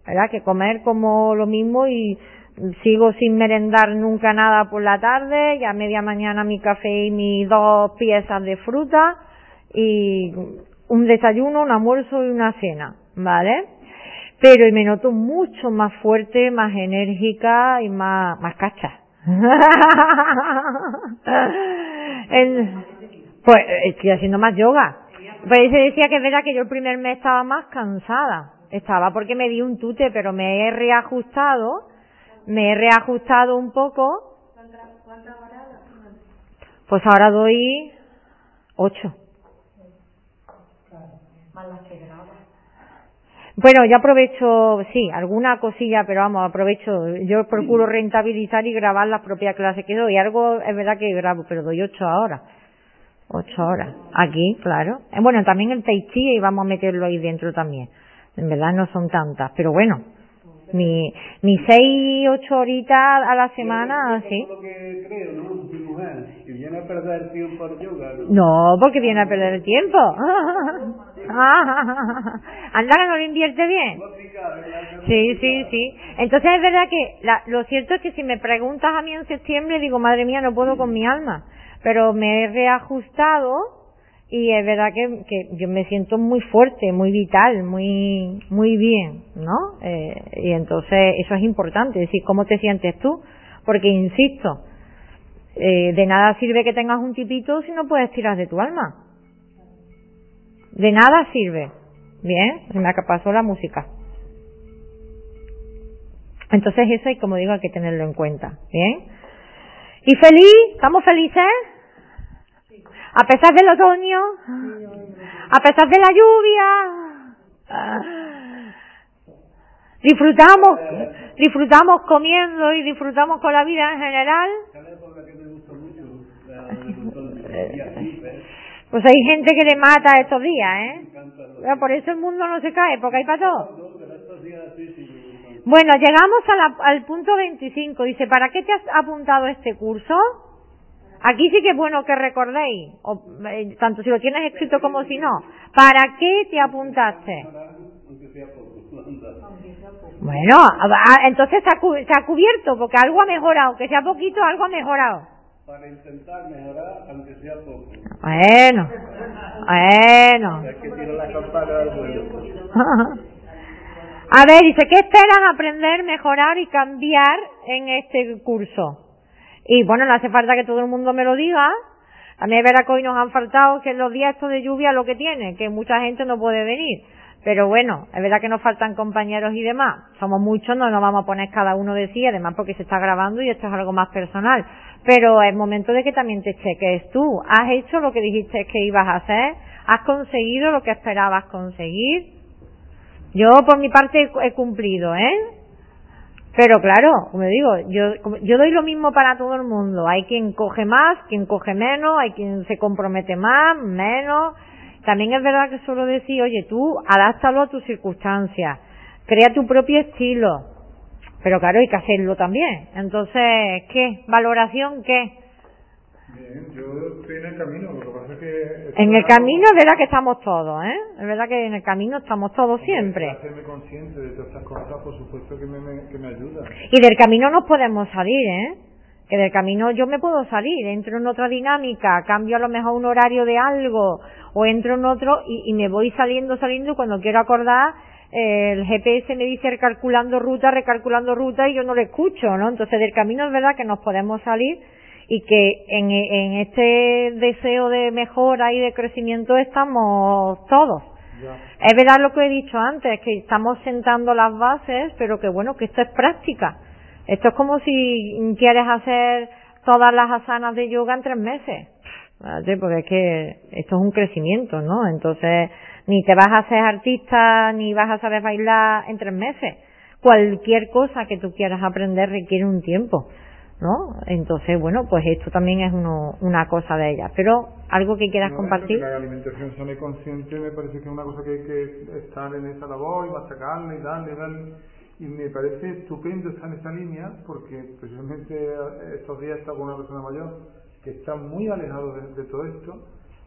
¿Verdad? Que comer como lo mismo y sigo sin merendar nunca nada por la tarde, ya media mañana mi café y mis dos piezas de fruta y un desayuno, un almuerzo y una cena, ¿vale? Pero me noto mucho más fuerte, más enérgica y más, más cacha. <laughs> Pues estoy haciendo más yoga. Pues se decía que es verdad que yo el primer mes estaba más cansada. Estaba porque me di un tute, pero me he reajustado, me he reajustado un poco. Pues ahora doy ocho.
más las.
Bueno, yo aprovecho, sí, alguna cosilla, pero vamos, aprovecho. Yo procuro rentabilizar y grabar las propias clases que doy. Algo es verdad que grabo, pero doy ocho horas. Ocho horas. Aquí, claro. Eh, Bueno, también el Tai Chi y vamos a meterlo ahí dentro también. En verdad no son tantas, pero bueno. Mi, mi seis, ocho horitas a la semana,
Eso
sí.
es lo que creo, ¿no? Mi mujer, que viene a perder tiempo al yoga, ¿no?
No, porque viene a perder el tiempo. <laughs> Anda que no lo invierte bien. Sí, sí, sí. Entonces es verdad que la- lo cierto es que si me preguntas a mí en septiembre, digo, madre mía, no puedo con mi alma. Pero me he reajustado y es verdad que, que yo me siento muy fuerte, muy vital, muy, muy bien, ¿no? Eh, y entonces eso es importante, decir, ¿cómo te sientes tú? Porque insisto, eh, de nada sirve que tengas un tipito si no puedes tirar de tu alma. De nada sirve. Bien, se me pasó la música. Entonces eso, y como digo, hay que tenerlo en cuenta. Bien. ¿Y feliz? ¿Estamos felices? A pesar del otoño, a pesar de la lluvia, disfrutamos, disfrutamos comiendo y disfrutamos con la vida en general. Pues hay gente que le mata estos días, ¿eh? Por eso el mundo no se cae, porque hay para todo. Bueno, llegamos al punto 25. Dice, ¿para qué te has apuntado este curso? Aquí sí que es bueno que recordéis, eh, tanto si lo tienes escrito como si no. ¿Para qué te apuntaste? Bueno, entonces se ha, cubierto, porque algo ha mejorado, aunque sea poquito, algo ha mejorado.
Para intentar mejorar, aunque sea poco.
Bueno, bueno. <laughs> A ver, dice, ¿qué esperas aprender, mejorar y cambiar en este curso? Y bueno, no hace falta que todo el mundo me lo diga. A mí es verdad que hoy nos han faltado que los días estos de lluvia lo que tiene, que mucha gente no puede venir. Pero bueno, es verdad que nos faltan compañeros y demás. Somos muchos, no nos vamos a poner cada uno de sí, además porque se está grabando y esto es algo más personal. Pero es momento de que también te cheques tú. ¿Has hecho lo que dijiste que ibas a hacer? ¿Has conseguido lo que esperabas conseguir? Yo por mi parte he cumplido, ¿eh? Pero claro, como digo, yo, yo doy lo mismo para todo el mundo. Hay quien coge más, quien coge menos, hay quien se compromete más, menos. También es verdad que suelo decir, oye, tú adáptalo a tus circunstancias, crea tu propio estilo. Pero claro, hay que hacerlo también. Entonces, ¿qué? ¿Valoración qué?
Bien, yo estoy en el camino, lo que pasa es que...
En el camino es verdad que estamos todos, ¿eh? Es verdad que en el camino estamos todos siempre.
Hacerme consciente de todas estas cosas, por supuesto que me, que me ayuda.
Y del camino nos podemos salir, ¿eh? Que del camino yo me puedo salir, entro en otra dinámica, cambio a lo mejor un horario de algo, o entro en otro y, y me voy saliendo, saliendo, y cuando quiero acordar, el GPS me dice recalculando ruta, recalculando ruta, y yo no lo escucho, ¿no? Entonces del camino es verdad que nos podemos salir y que en, en este deseo de mejora y de crecimiento estamos todos. Es verdad lo que he dicho antes, que estamos sentando las bases, pero que bueno, que esto es práctica. Esto es como si quieres hacer todas las asanas de yoga en tres meses. Porque es que esto es un crecimiento, ¿no? Entonces, ni te vas a hacer artista, ni vas a saber bailar en tres meses. Cualquier cosa que tú quieras aprender requiere un tiempo. ¿No? Entonces, bueno, pues esto también es uno, una cosa de ellas. Pero, ¿algo que quieras compartir?
La alimentación sana y consciente me parece que es una cosa que hay que estar en esa labor y machacarle y darle, darle. Y me parece estupendo estar en esa línea porque precisamente estos días he estado con una persona mayor que está muy alejado de, todo esto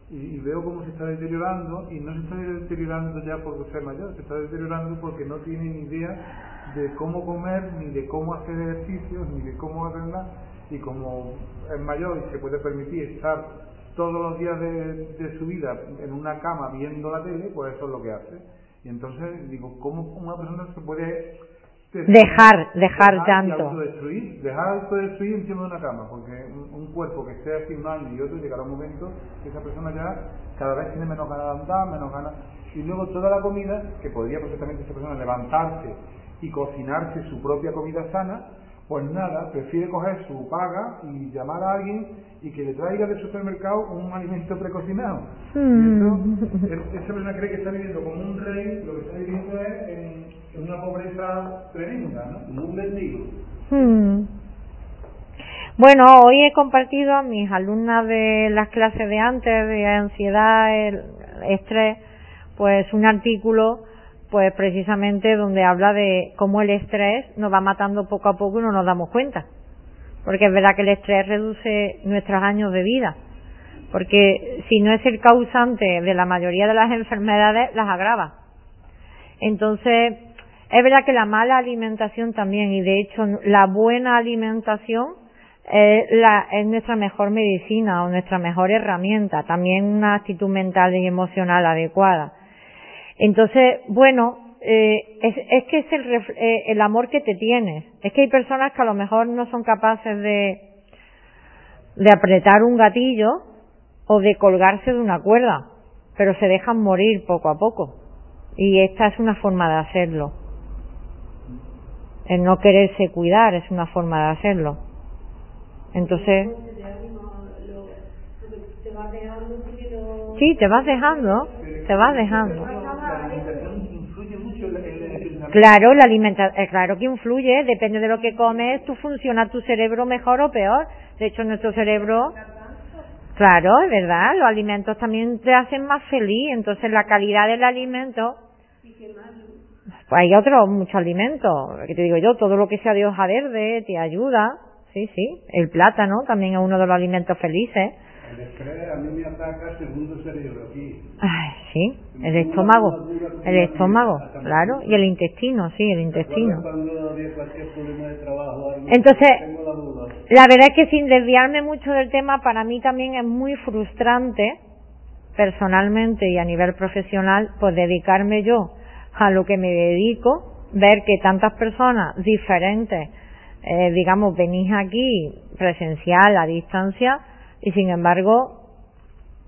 y, veo cómo se está deteriorando y no se está deteriorando ya por ser mayor, se está deteriorando porque no tiene ni idea de cómo comer, ni de cómo hacer ejercicios, ni de cómo hacer nada. Y como es mayor y se puede permitir estar todos los días de, su vida en una cama viendo la tele, pues eso es lo que hace. Y entonces digo, ¿cómo una persona se puede
dejar, dejar, tanto.
Autodestruir, dejar autodestruir encima de una cama, porque un, cuerpo que esté así un año y otro llegará un momento que esa persona ya cada vez tiene menos ganas de andar, menos ganas. Y luego toda la comida, que podría perfectamente esa persona levantarse y cocinarse su propia comida sana, pues nada, prefiere coger su paga y llamar a alguien y que le traiga del supermercado un alimento precocinado. Mm. esa persona cree que está viviendo como un rey, lo que está viviendo es en, una pobreza tremenda, ¿no? Un mendigo.
Mm. Bueno, hoy he compartido a mis alumnas de las clases de antes, de ansiedad, estrés, pues un artículo pues precisamente donde habla de cómo el estrés nos va matando poco a poco y no nos damos cuenta. Porque es verdad que el estrés reduce nuestros años de vida. Porque si no es el causante de la mayoría de las enfermedades, las agrava. Entonces, es verdad que la mala alimentación también, y de hecho la buena alimentación es, la, es nuestra mejor medicina o nuestra mejor herramienta. También una actitud mental y emocional adecuada entonces, bueno, eh, es, es, que es el, eh, el amor que te tienes. Es que hay personas que a lo mejor no son capaces de, de apretar un gatillo o de colgarse de una cuerda, pero se dejan morir poco a poco. Y esta es una forma de hacerlo. El no quererse cuidar es una forma de hacerlo. Entonces. Sí, te vas dejando, te vas dejando. Claro, la alimentación, eh, claro que influye, depende de lo que comes, tú funciona tu cerebro mejor o peor. De hecho, nuestro cerebro, claro, es verdad, los alimentos también te hacen más feliz, entonces la calidad del alimento. Pues hay otros muchos alimentos, que te digo yo, todo lo que sea de hoja verde te ayuda, sí, sí. El plátano también es uno de los alimentos felices.
El estrés a mí me ataca segundo cerebro aquí.
Ay, sí, el estómago, el estómago, claro, y el intestino, sí, el intestino. Entonces, la verdad es que sin desviarme mucho del tema, para mí también es muy frustrante, personalmente y a nivel profesional, pues dedicarme yo a lo que me dedico, ver que tantas personas diferentes, eh, digamos, venís aquí presencial, a distancia, y sin embargo,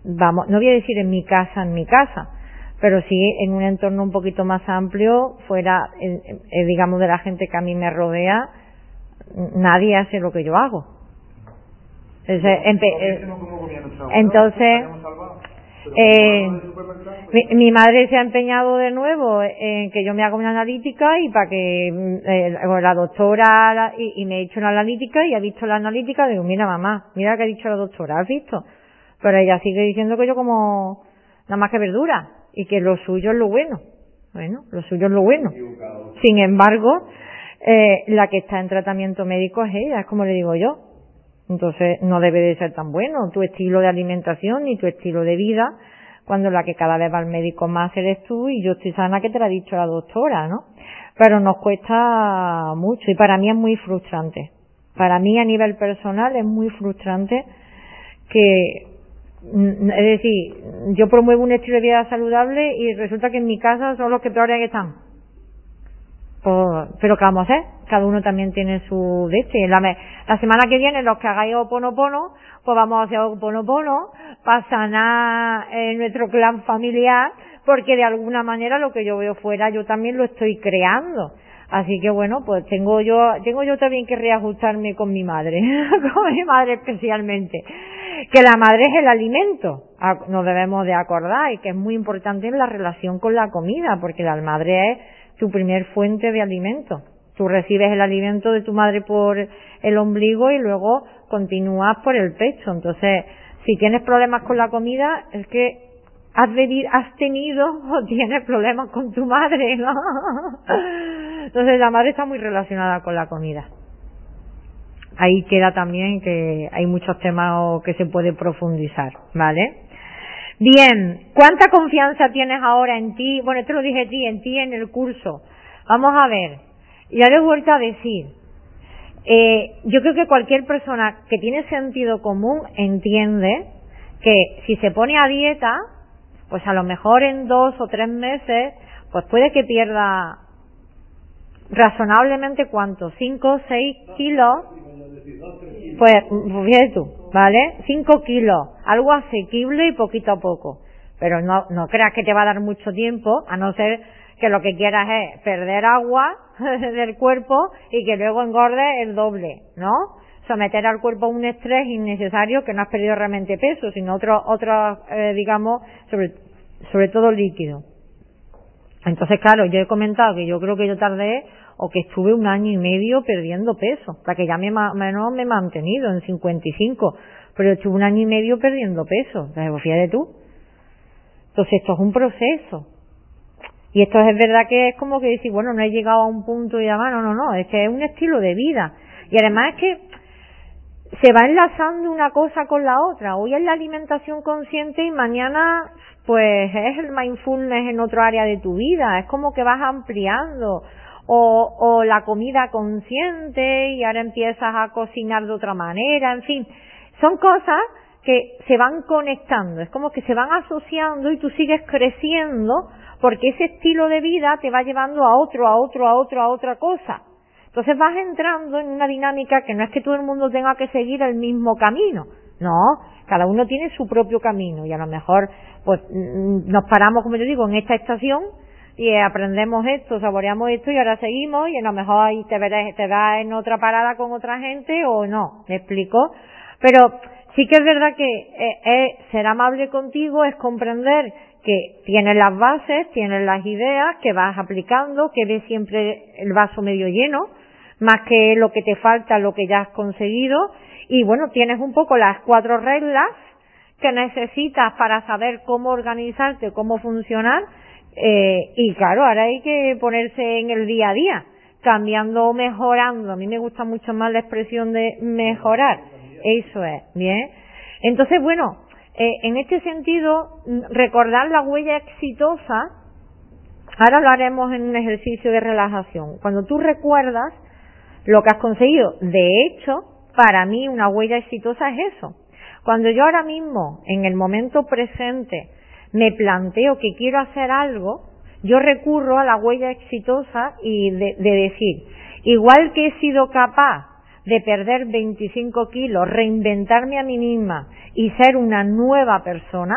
vamos, no voy a decir en mi casa, en mi casa, pero sí en un entorno un poquito más amplio, fuera, eh, digamos, de la gente que a mí me rodea, nadie hace lo que yo hago. Entonces, eh, mi, madre se ha empeñado de nuevo en que yo me haga una analítica y para que eh, la doctora y, me he hecho una analítica y ha visto la analítica digo mira mamá mira que ha dicho la doctora has visto pero ella sigue diciendo que yo como nada más que verdura y que lo suyo es lo bueno. Bueno lo suyo es lo bueno. Sin embargo eh, la que está en tratamiento médico es ella es como le digo yo entonces no debe de ser tan bueno tu estilo de alimentación ni tu estilo de vida cuando la que cada vez va al médico más eres tú y yo estoy sana que te lo ha dicho la doctora, ¿no? Pero nos cuesta mucho y para mí es muy frustrante. Para mí a nivel personal es muy frustrante que, mm, es decir, yo promuevo un estilo de vida saludable y resulta que en mi casa son los que peores están. Pues, pero ¿qué vamos a hacer? Cada uno también tiene su de este. La, la semana que viene, los que hagáis oponopono, pues vamos a hacer oponopono para sanar eh, nuestro clan familiar, porque de alguna manera lo que yo veo fuera yo también lo estoy creando. Así que bueno, pues tengo yo, tengo yo también que reajustarme con mi madre, <laughs> con mi madre especialmente. Que la madre es el alimento, nos debemos de acordar, y que es muy importante en la relación con la comida, porque la madre es tu primer fuente de alimento. Tú recibes el alimento de tu madre por el ombligo y luego continúas por el pecho. Entonces, si tienes problemas con la comida, es que has, tenido o tienes problemas con tu madre, ¿no? <laughs> Entonces, la madre está muy relacionada con la comida. Ahí queda también que hay muchos temas que se puede profundizar, ¿vale? Bien, ¿cuánta confianza tienes ahora en ti? Bueno, te lo dije a ti, en ti en el curso. Vamos a ver, ya le he vuelto a decir, eh, yo creo que cualquier persona que tiene sentido común entiende que si se pone a dieta, pues a lo mejor en dos o tres meses, pues puede que pierda razonablemente cuánto, cinco o seis kilos, pues fíjate tú, ¿vale? Cinco kilos, algo asequible y poquito a poco. Pero no, no creas que te va a dar mucho tiempo, a no ser que lo que quieras es perder agua <laughs> del cuerpo y que luego engorde el doble, ¿no? Someter al cuerpo a un estrés innecesario que no has perdido realmente peso, sino otro, otro eh, digamos, sobre, sobre todo líquido. Entonces, claro, yo he comentado que yo creo que yo tardé o que estuve un año y medio perdiendo peso, para que ya me, menos me he mantenido en 55, pero estuve un año y medio perdiendo peso, entonces fíjate tú. Entonces esto es un proceso. Y esto es verdad que es como que decir, bueno, no he llegado a un punto y además, no, no, no, es que es un estilo de vida. Y además es que se va enlazando una cosa con la otra. Hoy es la alimentación consciente y mañana pues es el mindfulness en otro área de tu vida. Es como que vas ampliando o, o la comida consciente y ahora empiezas a cocinar de otra manera, en fin, son cosas que se van conectando, es como que se van asociando y tú sigues creciendo porque ese estilo de vida te va llevando a otro, a otro, a otro, a otra cosa. Entonces vas entrando en una dinámica que no es que todo el mundo tenga que seguir el mismo camino, no, cada uno tiene su propio camino y a lo mejor pues mm, nos paramos, como yo digo, en esta estación y aprendemos esto, saboreamos esto y ahora seguimos y a lo mejor ahí te verás, te vas en otra parada con otra gente o no, ¿me explico? Pero sí que es verdad que eh, ser amable contigo es comprender que tienes las bases, tienes las ideas, que vas aplicando, que ves siempre el vaso medio lleno, más que lo que te falta, lo que ya has conseguido, y bueno, tienes un poco las cuatro reglas que necesitas para saber cómo organizarte, cómo funcionar, eh, y claro, ahora hay que ponerse en el día a día, cambiando, mejorando. A mí me gusta mucho más la expresión de mejorar. Eso es, bien. Entonces, bueno, eh, en este sentido, recordar la huella exitosa, ahora lo haremos en un ejercicio de relajación. Cuando tú recuerdas lo que has conseguido, de hecho, para mí una huella exitosa es eso. Cuando yo ahora mismo, en el momento presente, me planteo que quiero hacer algo, yo recurro a la huella exitosa y de, decir, igual que he sido capaz de perder 25 kilos, reinventarme a mí misma y ser una nueva persona,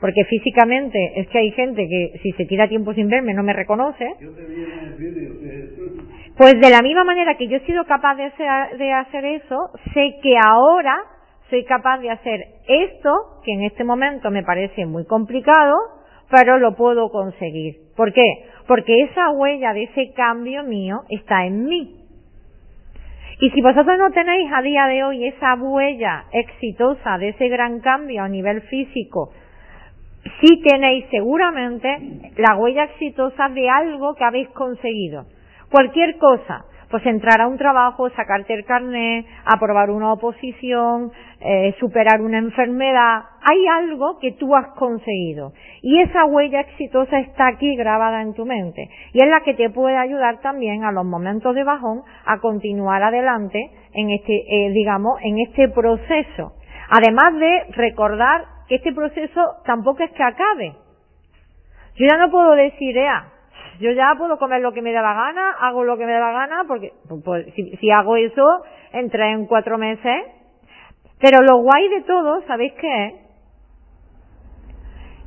porque físicamente es que hay gente que si se tira tiempo sin verme no me reconoce. Pues de la misma manera que yo he sido capaz de de hacer eso, sé que ahora soy capaz de hacer esto, que en este momento me parece muy complicado, pero lo puedo conseguir. ¿Por qué? Porque esa huella de ese cambio mío está en mí. Y si vosotros no tenéis a día de hoy esa huella exitosa de ese gran cambio a nivel físico, sí tenéis seguramente la huella exitosa de algo que habéis conseguido. Cualquier cosa, pues entrar a un trabajo, sacarte el carnet, aprobar una oposición, eh, superar una enfermedad. Hay algo que tú has conseguido y esa huella exitosa está aquí grabada en tu mente y es la que te puede ayudar también a los momentos de bajón a continuar adelante en este, eh, digamos, en este proceso. Además de recordar que este proceso tampoco es que acabe. Yo ya no puedo decir, ea, yo ya puedo comer lo que me da la gana, hago lo que me da la gana, porque pues, si, hago eso, entré en cuatro meses. Pero lo guay de todo, ¿sabéis qué es?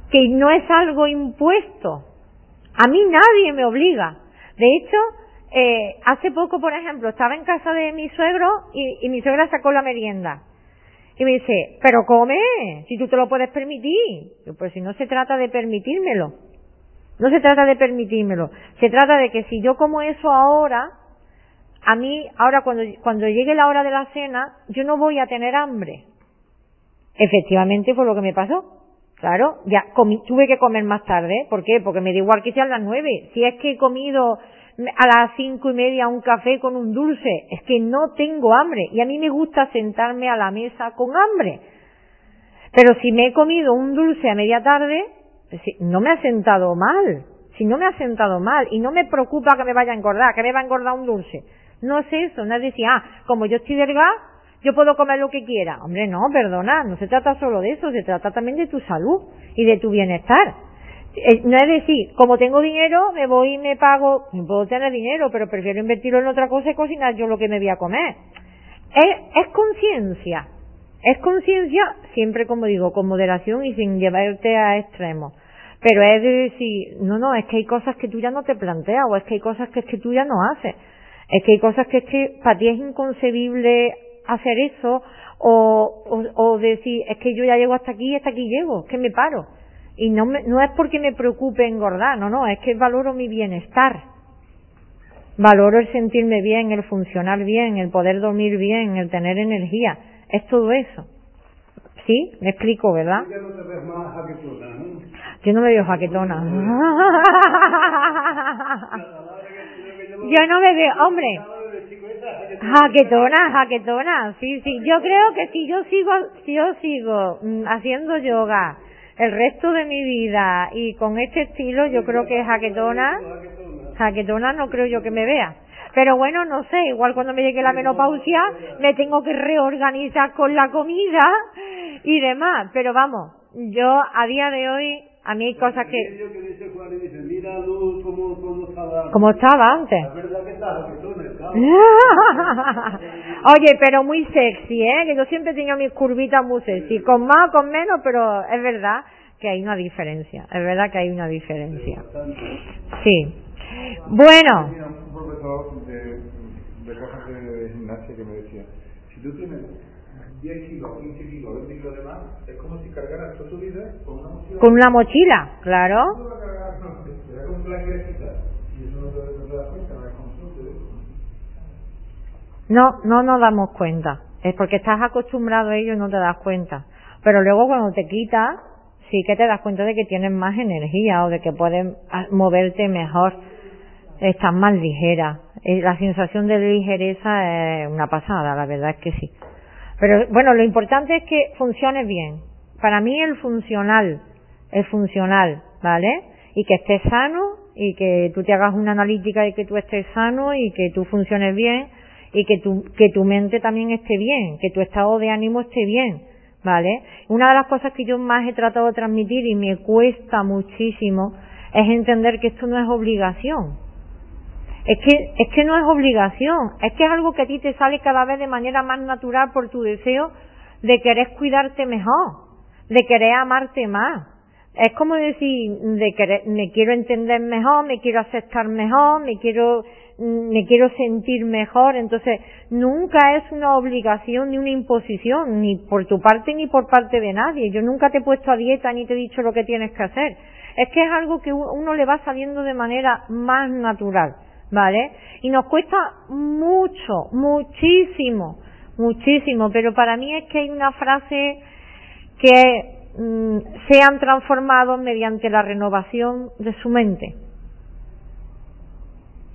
Que no es algo impuesto. A mí nadie me obliga. De hecho, eh, hace poco, por ejemplo, estaba en casa de mi suegro y, y mi suegra sacó la merienda. Y me dice, pero come, si tú te lo puedes permitir. Pues si no se trata de permitírmelo. No se trata de permitírmelo, se trata de que si yo como eso ahora, a mí, ahora cuando, cuando llegue la hora de la cena, yo no voy a tener hambre. Efectivamente fue lo que me pasó. Claro, ya tuve que comer más tarde. ¿Por qué? Porque me da igual que sean las nueve. Si es que he comido a las cinco y media un café con un dulce, es que no tengo hambre. Y a mí me gusta sentarme a la mesa con hambre. Pero si me he comido un dulce a media tarde, no me ha sentado mal, si no me ha sentado mal y no me preocupa que me vaya a engordar, que me va a engordar un dulce. No es eso, no es decir, ah, como yo estoy delgada, yo puedo comer lo que quiera. Hombre, no, perdona, no se trata solo de eso, se trata también de tu salud y de tu bienestar. Eh, no es decir, como tengo dinero, me voy y me pago, puedo tener dinero, pero prefiero invertirlo en otra cosa y cocinar yo lo que me voy a comer. Es conciencia, es conciencia, siempre como digo, con moderación y sin llevarte a extremos. Pero es de decir, no, no, es que hay cosas que tú ya no te planteas, o es que hay cosas que es que tú ya no haces. Es que hay cosas que es que para ti es inconcebible hacer eso, o, o, o decir, es que yo ya llego hasta aquí y hasta aquí llego, es que me paro. Y no, me, no es porque me preocupe engordar, no, no, es que valoro mi bienestar. Valoro el sentirme bien, el funcionar bien, el poder dormir bien, el tener energía. Es todo eso. ¿Sí? Me explico, ¿verdad?
Ya no te ves más jaquetona, ¿no?
Yo no me veo jaquetona. <laughs> Yo no me veo, hombre. Jaquetona, jaquetona, sí, sí. Yo creo que si yo sigo, si yo sigo mm, haciendo yoga el resto de mi vida y con este estilo, yo creo que jaquetona, jaquetona no creo yo que me vea. Pero bueno, no sé, igual cuando me llegue la menopausia me tengo que reorganizar con la comida y demás. Pero vamos, yo a día de hoy, a mí hay cosas que... Como estaba antes. <laughs> Oye, pero muy sexy, ¿eh? Que yo siempre tenía mis curvitas muy sexy, con más o con menos, pero es verdad que hay una diferencia, es verdad que hay una diferencia. Sí. Bueno.
De, de cosas de gimnasia que me decía, si tú tienes 10 kilos, 15 kilos, 20 kilos de más, es como si cargaras toda tu vida con una mochila.
Con una mochila, claro.
No no
nos damos cuenta. Es porque estás acostumbrado a ello y no te das cuenta. Pero luego cuando te quitas, sí que te das cuenta de que tienes más energía o de que puedes moverte mejor. Estás más ligera. La sensación de ligereza es una pasada, la verdad es que sí. Pero bueno, lo importante es que funcione bien. Para mí el funcional, el funcional, ¿vale? Y que estés sano y que tú te hagas una analítica de que tú estés sano y que tú funciones bien y que tu, que tu mente también esté bien, que tu estado de ánimo esté bien, ¿vale? Una de las cosas que yo más he tratado de transmitir y me cuesta muchísimo es entender que esto no es obligación. Es que, es que no es obligación, es que es algo que a ti te sale cada vez de manera más natural por tu deseo de querer cuidarte mejor, de querer amarte más. Es como decir, de querer, me quiero entender mejor, me quiero aceptar mejor, me quiero me quiero sentir mejor, entonces nunca es una obligación ni una imposición, ni por tu parte ni por parte de nadie. Yo nunca te he puesto a dieta ni te he dicho lo que tienes que hacer. Es que es algo que uno le va saliendo de manera más natural, ¿vale? Y nos cuesta mucho, muchísimo, muchísimo, pero para mí es que hay una frase que mm, se han transformado mediante la renovación de su mente.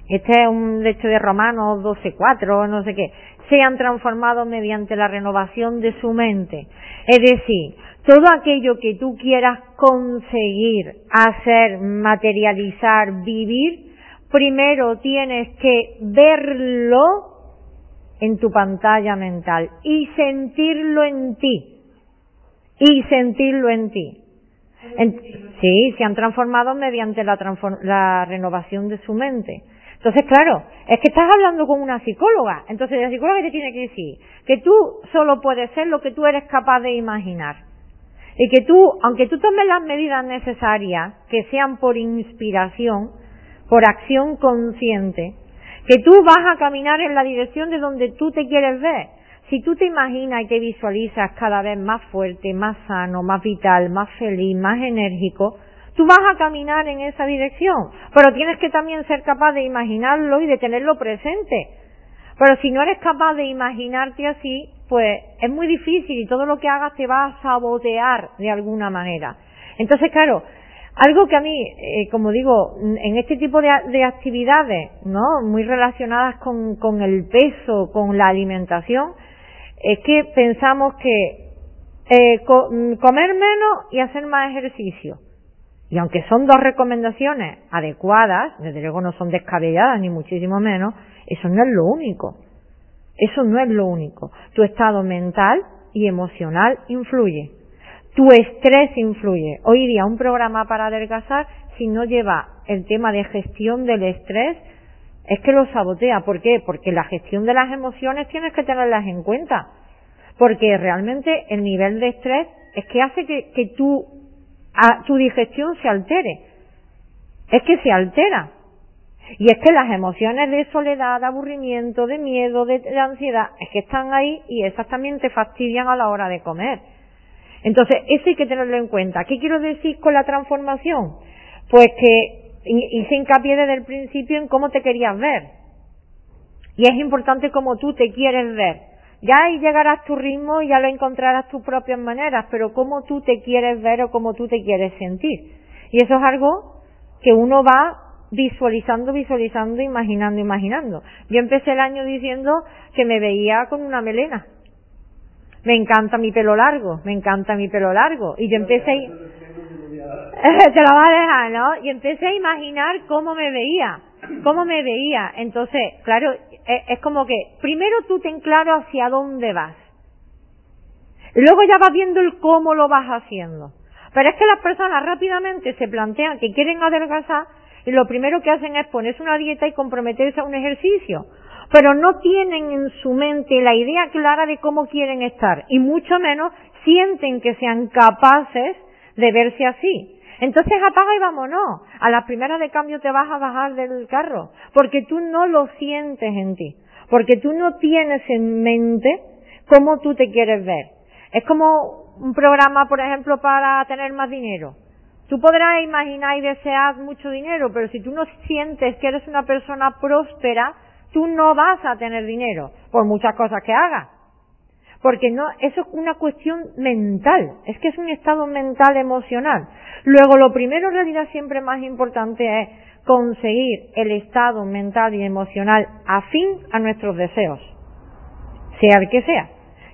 Este es un hecho de Romanos 12.4, no sé qué. Se han transformado mediante la renovación de su mente. Es decir, todo aquello que tú quieras conseguir, hacer, materializar, vivir, primero tienes que verlo en tu pantalla mental y sentirlo en ti. Y sentirlo en ti. sí, se han transformado mediante la, la renovación de su mente. Entonces, claro, es que estás hablando con una psicóloga. Entonces, la psicóloga te tiene que decir que tú solo puedes ser lo que tú eres capaz de imaginar. Y que tú, aunque tú tomes las medidas necesarias, que sean por inspiración, por acción consciente, que tú vas a caminar en la dirección de donde tú te quieres ver. Si tú te imaginas y te visualizas cada vez más fuerte, más sano, más vital, más feliz, más enérgico, Tú vas a caminar en esa dirección, pero tienes que también ser capaz de imaginarlo y de tenerlo presente. Pero si no eres capaz de imaginarte así, pues es muy difícil y todo lo que hagas te va a sabotear de alguna manera. Entonces, claro, algo que a mí, eh, como digo, en este tipo de, actividades, ¿no? Muy relacionadas con, el peso, con la alimentación, es que pensamos que eh, comer menos y hacer más ejercicio. Y aunque son dos recomendaciones adecuadas, desde luego no son descabelladas ni muchísimo menos, eso no es lo único. Eso no es lo único. Tu estado mental y emocional influye. Tu estrés influye. Hoy día un programa para adelgazar, si no lleva el tema de gestión del estrés, es que lo sabotea. ¿Por qué? Porque la gestión de las emociones tienes que tenerlas en cuenta. Porque realmente el nivel de estrés es que hace que, tú a tu digestión se altere. Es que se altera. Y es que las emociones de soledad, de aburrimiento, de miedo, de, ansiedad, es que están ahí y esas también te fastidian a la hora de comer. Entonces, eso hay que tenerlo en cuenta. ¿Qué quiero decir con la transformación? Pues que hice hincapié desde el principio en cómo te querías ver. Y es importante cómo tú te quieres ver. Ya ahí llegarás tu ritmo y ya lo encontrarás tus propias maneras, pero cómo tú te quieres ver o cómo tú te quieres sentir. Y eso es algo que uno va visualizando, visualizando, imaginando, imaginando. Yo empecé el año diciendo que me veía con una melena. Me encanta mi pelo largo, me encanta mi pelo largo. Y yo empecé, <laughs> te lo vas a dejar, ¿no? Y empecé a imaginar cómo me veía, cómo me veía. Entonces, claro, e, es, como que primero tú ten claro hacia dónde vas. Y luego ya vas viendo el cómo lo vas haciendo. Pero es que las personas rápidamente se plantean que quieren adelgazar y lo primero que hacen es ponerse una dieta y comprometerse a un ejercicio. Pero no tienen en su mente la idea clara de cómo quieren estar y mucho menos sienten que sean capaces de verse así. Entonces apaga y vámonos. A la primera de cambio te vas a bajar del carro, porque tú no lo sientes en ti, porque tú no tienes en mente cómo tú te quieres ver. Es como un programa, por ejemplo, para tener más dinero. Tú podrás imaginar y desear mucho dinero, pero si tú no sientes que eres una persona próspera, tú no vas a tener dinero, por muchas cosas que hagas. Porque no, eso es una cuestión mental, es que es un estado mental emocional. Luego, lo primero en realidad siempre más importante es conseguir el estado mental y emocional afín a nuestros deseos, sea el que sea.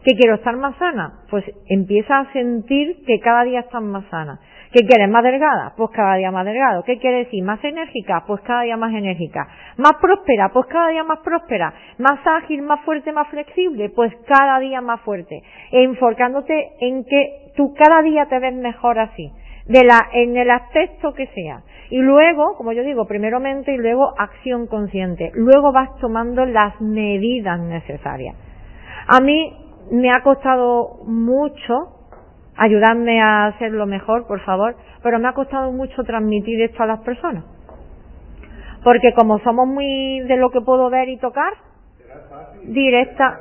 ¿Que quiero estar más sana? Pues empieza a sentir que cada día estás más sana. ¿Qué quieres? ¿Más delgada? Pues cada día más delgado. ¿Qué quieres decir? ¿Más enérgica? Pues cada día más enérgica. ¿Más próspera? Pues cada día más próspera. ¿Más ágil, más fuerte, más flexible? Pues cada día más fuerte. Enfocándote en que tú cada día te ves mejor así. De la, en el aspecto que sea. Y luego, como yo digo, primero mente y luego acción consciente. Luego vas tomando las medidas necesarias. A mí me ha costado mucho ayudarme a hacerlo mejor, por favor, pero me ha costado mucho transmitir esto a las personas. Porque como somos muy de lo que puedo ver y tocar, directa,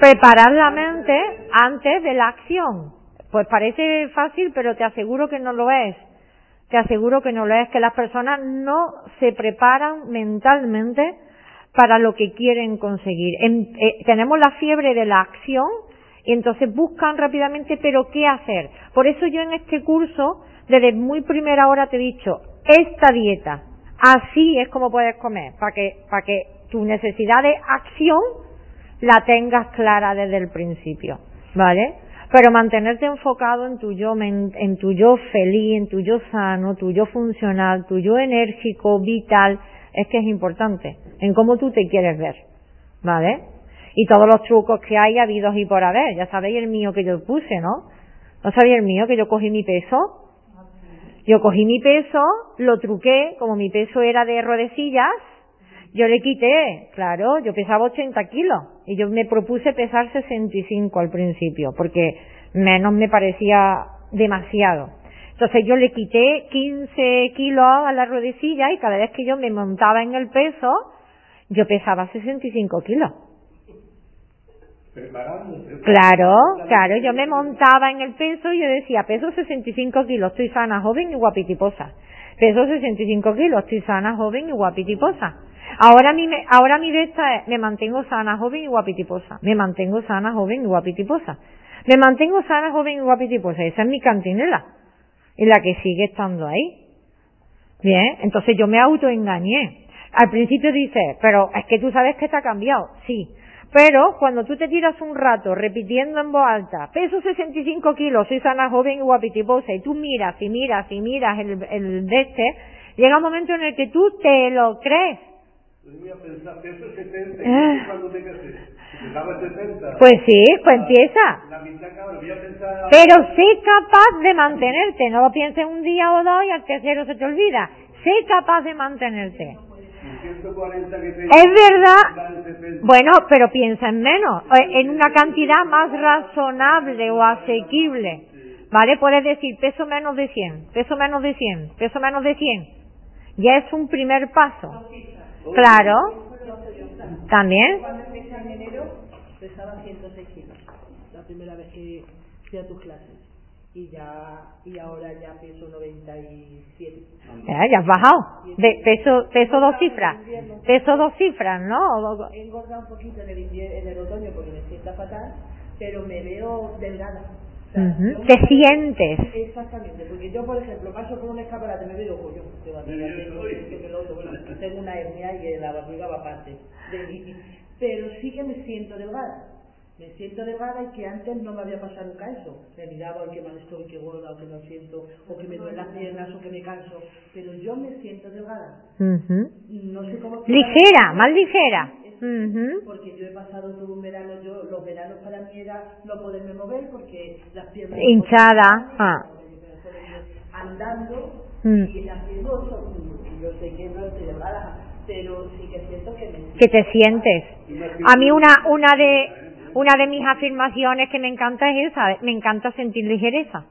preparar la mente antes de la acción. Pues parece fácil, pero te aseguro que no lo es. Te aseguro que no lo es, que las personas no se preparan mentalmente para lo que quieren conseguir. Eh, tenemos la fiebre de la acción y entonces buscan rápidamente, pero ¿qué hacer? Por eso yo en este curso, desde muy primera hora te he dicho, esta dieta, así es como puedes comer, para que, para que tu necesidad de acción la tengas clara desde el principio, ¿vale? Pero mantenerte enfocado en tu yo, en tu yo feliz, en tu yo sano, tu yo funcional, tu yo enérgico, vital, es que es importante, en cómo tú te quieres ver, ¿vale? Y todos los trucos que hay habidos y por haber. Ya sabéis el mío que yo puse, ¿no? ¿No sabéis el mío que yo cogí mi peso? Yo cogí mi peso, lo truqué, como mi peso era de rodecillas, yo le quité, claro, yo pesaba 80 kilos y yo me propuse pesar 65 al principio, porque menos me parecía demasiado. Entonces yo le quité 15 kilos a la rodecilla y cada vez que yo me montaba en el peso, yo pesaba 65 kilos. Claro, claro, yo me montaba en el peso y yo decía, peso 65 kilos, estoy sana, joven y guapitiposa. Peso 65 kilos, estoy sana, joven y guapitiposa. Ahora mi, ahora mi de esta es, me mantengo sana, joven y guapitiposa. Me mantengo sana, joven y guapitiposa. Me mantengo sana, joven y guapitiposa. Esa es mi cantinela. Y la que sigue estando ahí. Bien, entonces yo me autoengañé. Al principio dice, pero es que tú sabes que está cambiado. Sí, pero cuando tú te tiras un rato repitiendo en voz alta, peso 65 kilos, soy sana, joven y guapitiposa, y tú miras y miras y miras el, el de este, llega un momento en el que tú te lo crees. Pues sí, pues empieza. Pero sé capaz de mantenerte, no lo pienses un día o dos y al tercero se te olvida. Sé capaz de mantenerte. Es verdad. Bueno, pero piensa en menos, eh, en una cantidad más razonable o asequible. ¿Vale? Puedes decir peso menos de 100, peso menos de 100, peso menos de 100. Ya es un primer paso. Claro. También.
pesaba 106 kilos. La primera vez que fui a tus clases y ya y ahora ya peso 97.
Ya, ya has bajado. De, peso peso dos cifras. Peso dos cifras, ¿no?
He engordado un poquito en el, en el otoño porque me sienta fatal, pero me veo delgada.
Te sientes.
Exactamente, porque yo, por ejemplo, paso por un escaparate, me veo pollo de barriga, tengo, que bueno, una hernia y la barriga va aparte de mí, pero sí que me siento delgada me siento delgada y que antes no me había pasado nunca eso. Me miraba, o que mal estoy, que gorda, o que no siento, o que me duelen las piernas, o que me canso. Pero yo me siento delgada. No sé cómo...
Ligera, más ligera.
Porque yo he pasado todo un verano, yo los veranos para mí era no poderme mover porque las piernas...
Hinchada. Ah.
Andando mm. y las piernas yo sé que no estoy delgada, pero sí que siento que me...
Que te sientes. A mí una, una de una de mis afirmaciones que me encanta es esa, me encanta sentir ligereza.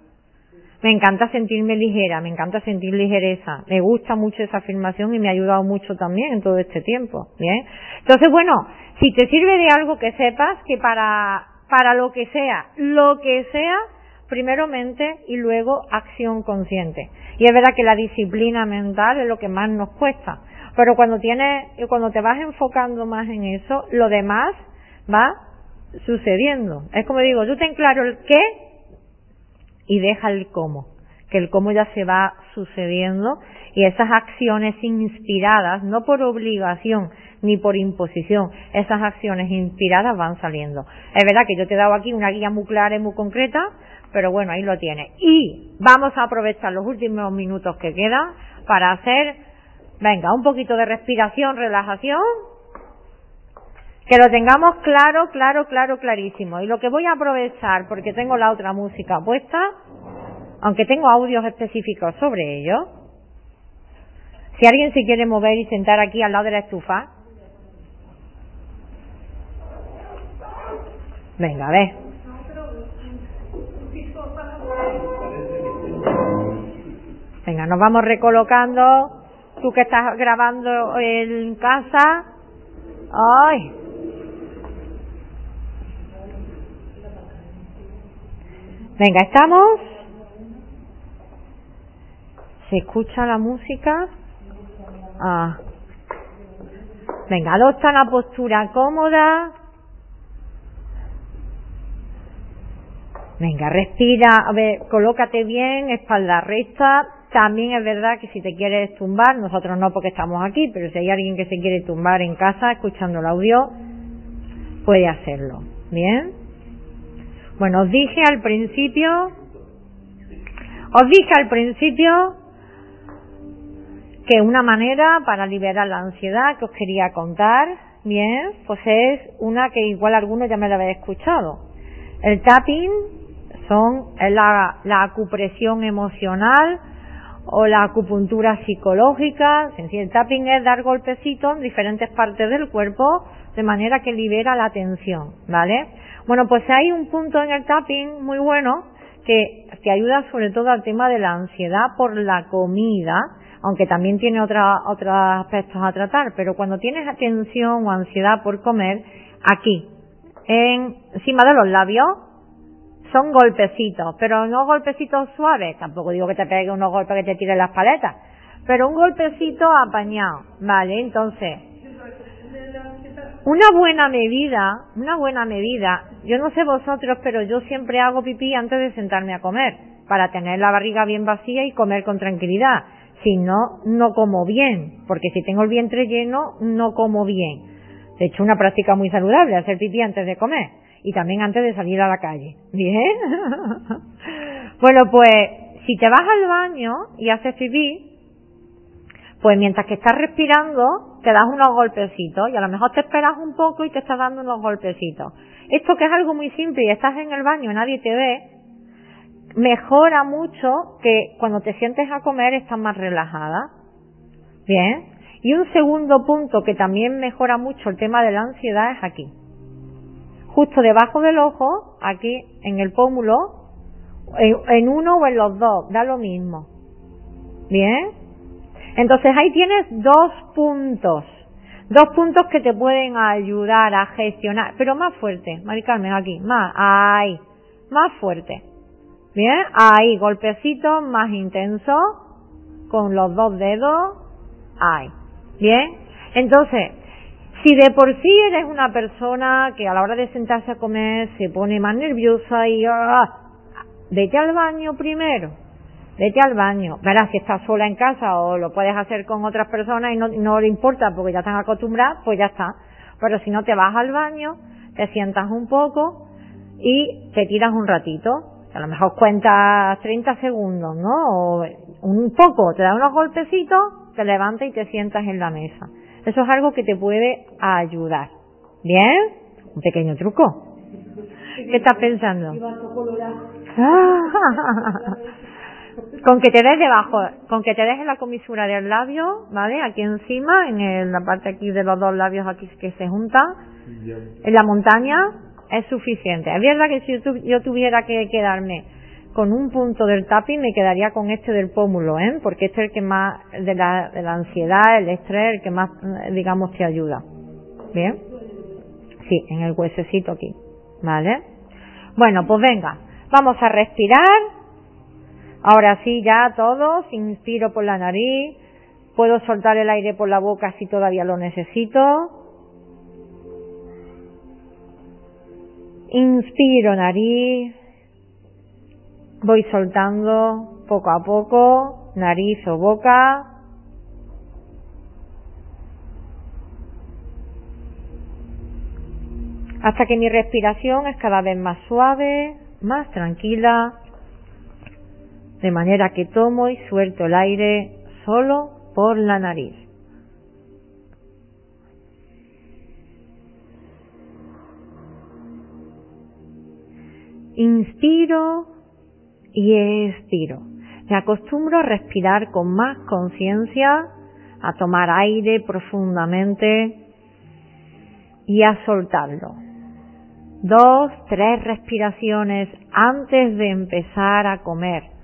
Me encanta sentirme ligera, me encanta sentir ligereza. Me gusta mucho esa afirmación y me ha ayudado mucho también en todo este tiempo. Bien. Entonces, bueno, si te sirve de algo que sepas que para para lo que sea, lo que sea, primero mente y luego acción consciente. Y es verdad que la disciplina mental es lo que más nos cuesta, pero cuando tienes, cuando te vas enfocando más en eso, lo demás va sucediendo. Es como digo, yo ten claro el qué y deja el cómo, que el cómo ya se va sucediendo y esas acciones inspiradas, no por obligación ni por imposición, esas acciones inspiradas van saliendo. Es verdad que yo te he dado aquí una guía muy clara y muy concreta, pero bueno, ahí lo tienes. Y vamos a aprovechar los últimos minutos que quedan para hacer, venga, un poquito de respiración, relajación, que lo tengamos claro, claro, claro, clarísimo. Y lo que voy a aprovechar, porque tengo la otra música puesta, aunque tengo audios específicos sobre ello, si alguien se quiere mover y sentar aquí al lado de la estufa, venga, a ver. Venga, nos vamos recolocando. Tú que estás grabando en casa. ¡Ay! Venga, ¿estamos? ¿Se escucha la música? Ah. Venga, adopta una postura cómoda. Venga, respira, a ver, colócate bien, espalda recta. También es verdad que si te quieres tumbar, nosotros no porque estamos aquí, pero si hay alguien que se quiere tumbar en casa escuchando el audio, puede hacerlo. ¿Bien? Bueno, os dije al principio, os dije al principio que una manera para liberar la ansiedad que os quería contar, bien, pues es una que igual algunos ya me la habéis escuchado. El tapping son la, la acupresión emocional o la acupuntura psicológica. El tapping es dar golpecitos en diferentes partes del cuerpo de manera que libera la tensión, ¿vale? Bueno, pues hay un punto en el tapping muy bueno que, que ayuda sobre todo al tema de la ansiedad por la comida, aunque también tiene otra, otros aspectos a tratar, pero cuando tienes atención o ansiedad por comer, aquí, en, encima de los labios, son golpecitos, pero no golpecitos suaves, tampoco digo que te pegue unos golpes que te tiren las paletas, pero un golpecito apañado, ¿vale? Entonces, una buena medida, una buena medida, yo no sé vosotros, pero yo siempre hago pipí antes de sentarme a comer, para tener la barriga bien vacía y comer con tranquilidad. Si no, no como bien, porque si tengo el vientre lleno, no como bien. De hecho, una práctica muy saludable, hacer pipí antes de comer y también antes de salir a la calle. ¿Bien? <laughs> bueno, pues si te vas al baño y haces pipí, pues mientras que estás respirando, te das unos golpecitos y a lo mejor te esperas un poco y te estás dando unos golpecitos. Esto que es algo muy simple y estás en el baño y nadie te ve, mejora mucho que cuando te sientes a comer estás más relajada. Bien. Y un segundo punto que también mejora mucho el tema de la ansiedad es aquí. Justo debajo del ojo, aquí en el pómulo, en, uno o en los dos, da lo mismo. Bien. Entonces ahí tienes dos puntos. Dos puntos que te pueden ayudar a gestionar, pero más fuerte, Mari Carmen, aquí, más, ahí, más fuerte. Bien, ahí, golpecito más intenso, con los dos dedos, ahí. Bien, entonces, si de por sí eres una persona que a la hora de sentarse a comer se pone más nerviosa y ah, vete al baño primero, vete al baño. Verás, si estás sola en casa o lo puedes hacer con otras personas y no, no le importa porque ya están acostumbradas, pues ya está. Pero si no te vas al baño, te sientas un poco y te tiras un ratito a lo mejor cuentas 30 segundos, ¿no? O un poco, te da unos golpecitos, te levantas y te sientas en la mesa. Eso es algo que te puede ayudar. ¿Bien? Un pequeño truco. ¿Qué estás pensando? <laughs> con que te des debajo, con que te des en la comisura del labio, ¿vale? Aquí encima, en la parte aquí de los dos labios aquí que se juntan, en la montaña, es suficiente. Es verdad que si yo tuviera que quedarme con un punto del tapping me quedaría con este del pómulo, ¿eh? Porque este es el que más, de la, de la ansiedad, el estrés, el que más, digamos, te ayuda. ¿Bien? Sí, en el huesecito aquí. ¿Vale? Bueno, pues venga, vamos a respirar. Ahora sí, ya todos, inspiro por la nariz, puedo soltar el aire por la boca si todavía lo necesito. Inspiro nariz, voy soltando poco a poco, nariz o boca. hasta que mi respiración es cada vez más suave, más tranquila, de manera que tomo y suelto el aire solo por la nariz. Inspiro y expiro. Me acostumbro a respirar con más conciencia, a tomar aire profundamente y a soltarlo dos, tres respiraciones antes de empezar a comer.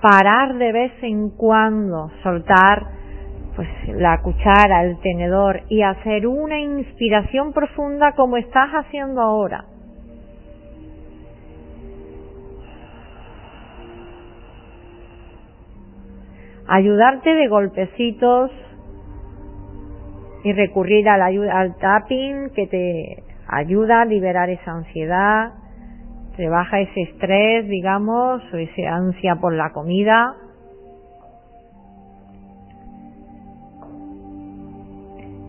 Parar de vez en cuando, soltar pues la cuchara, el tenedor y hacer una inspiración profunda como estás haciendo ahora. Ayudarte de golpecitos y recurrir al, al tapping que te ayuda a liberar esa ansiedad, te baja ese estrés, digamos, o esa ansia por la comida.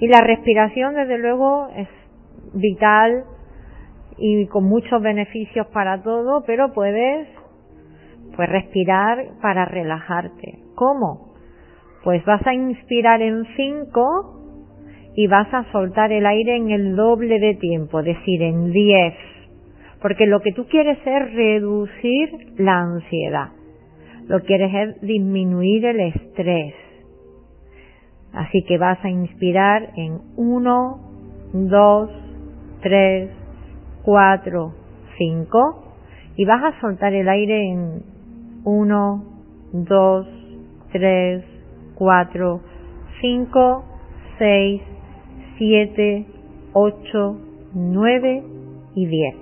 Y la respiración, desde luego, es vital y con muchos beneficios para todo, pero puedes pues respirar para relajarte. ¿Cómo? Pues vas a inspirar en 5 y vas a soltar el aire en el doble de tiempo, es decir, en 10. Porque lo que tú quieres es reducir la ansiedad. Lo quieres es disminuir el estrés. Así que vas a inspirar en 1, 2, 3, 4, 5 y vas a soltar el aire en 1, 2, 3, 4, 5, 6, 7, 8, 9 y 10.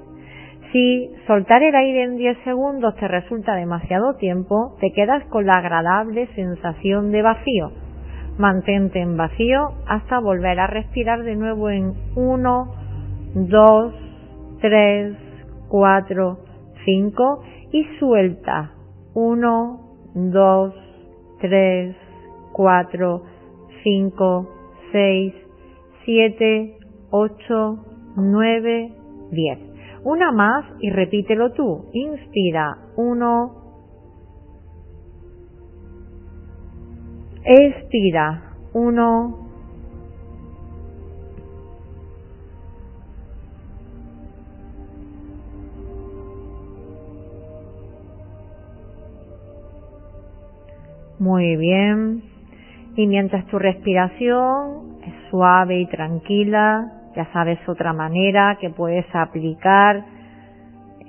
Si soltar el aire en 10 segundos te resulta demasiado tiempo, te quedas con la agradable sensación de vacío. Mantente en vacío hasta volver a respirar de nuevo en 1, 2, 3, 4, 5 y suelta 1, 2, 3, 4, 5, 6, 7, 8, 9, 10. Una más y repítelo tú. Inspira 1. Expira 1. Muy bien. Y mientras tu respiración suave y tranquila, ya sabes otra manera que puedes aplicar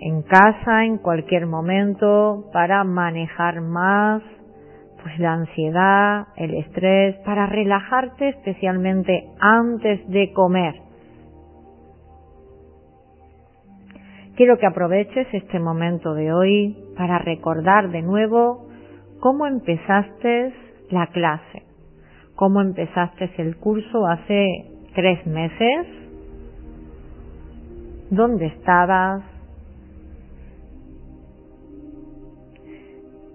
en casa en cualquier momento para manejar más pues la ansiedad, el estrés, para relajarte especialmente antes de comer. Quiero que aproveches este momento de hoy para recordar de nuevo cómo empezaste la clase cómo empezaste el curso hace tres meses, dónde estabas.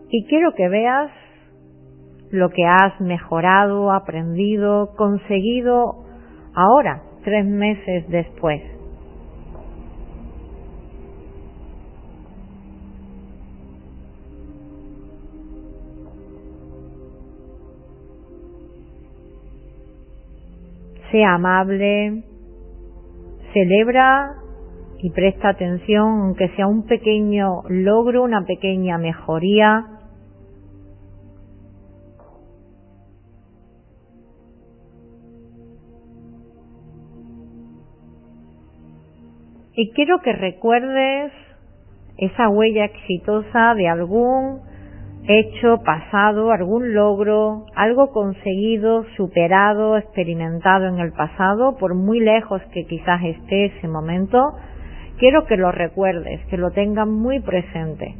Y quiero que veas lo que has mejorado, aprendido, conseguido ahora, tres meses después. Sea amable, celebra y presta atención, aunque sea un pequeño logro, una pequeña mejoría. Y quiero que recuerdes esa huella exitosa de algún hecho, pasado, algún logro, algo conseguido, superado, experimentado en el pasado, por muy lejos que quizás esté ese momento, quiero que lo recuerdes, que lo tengas muy presente.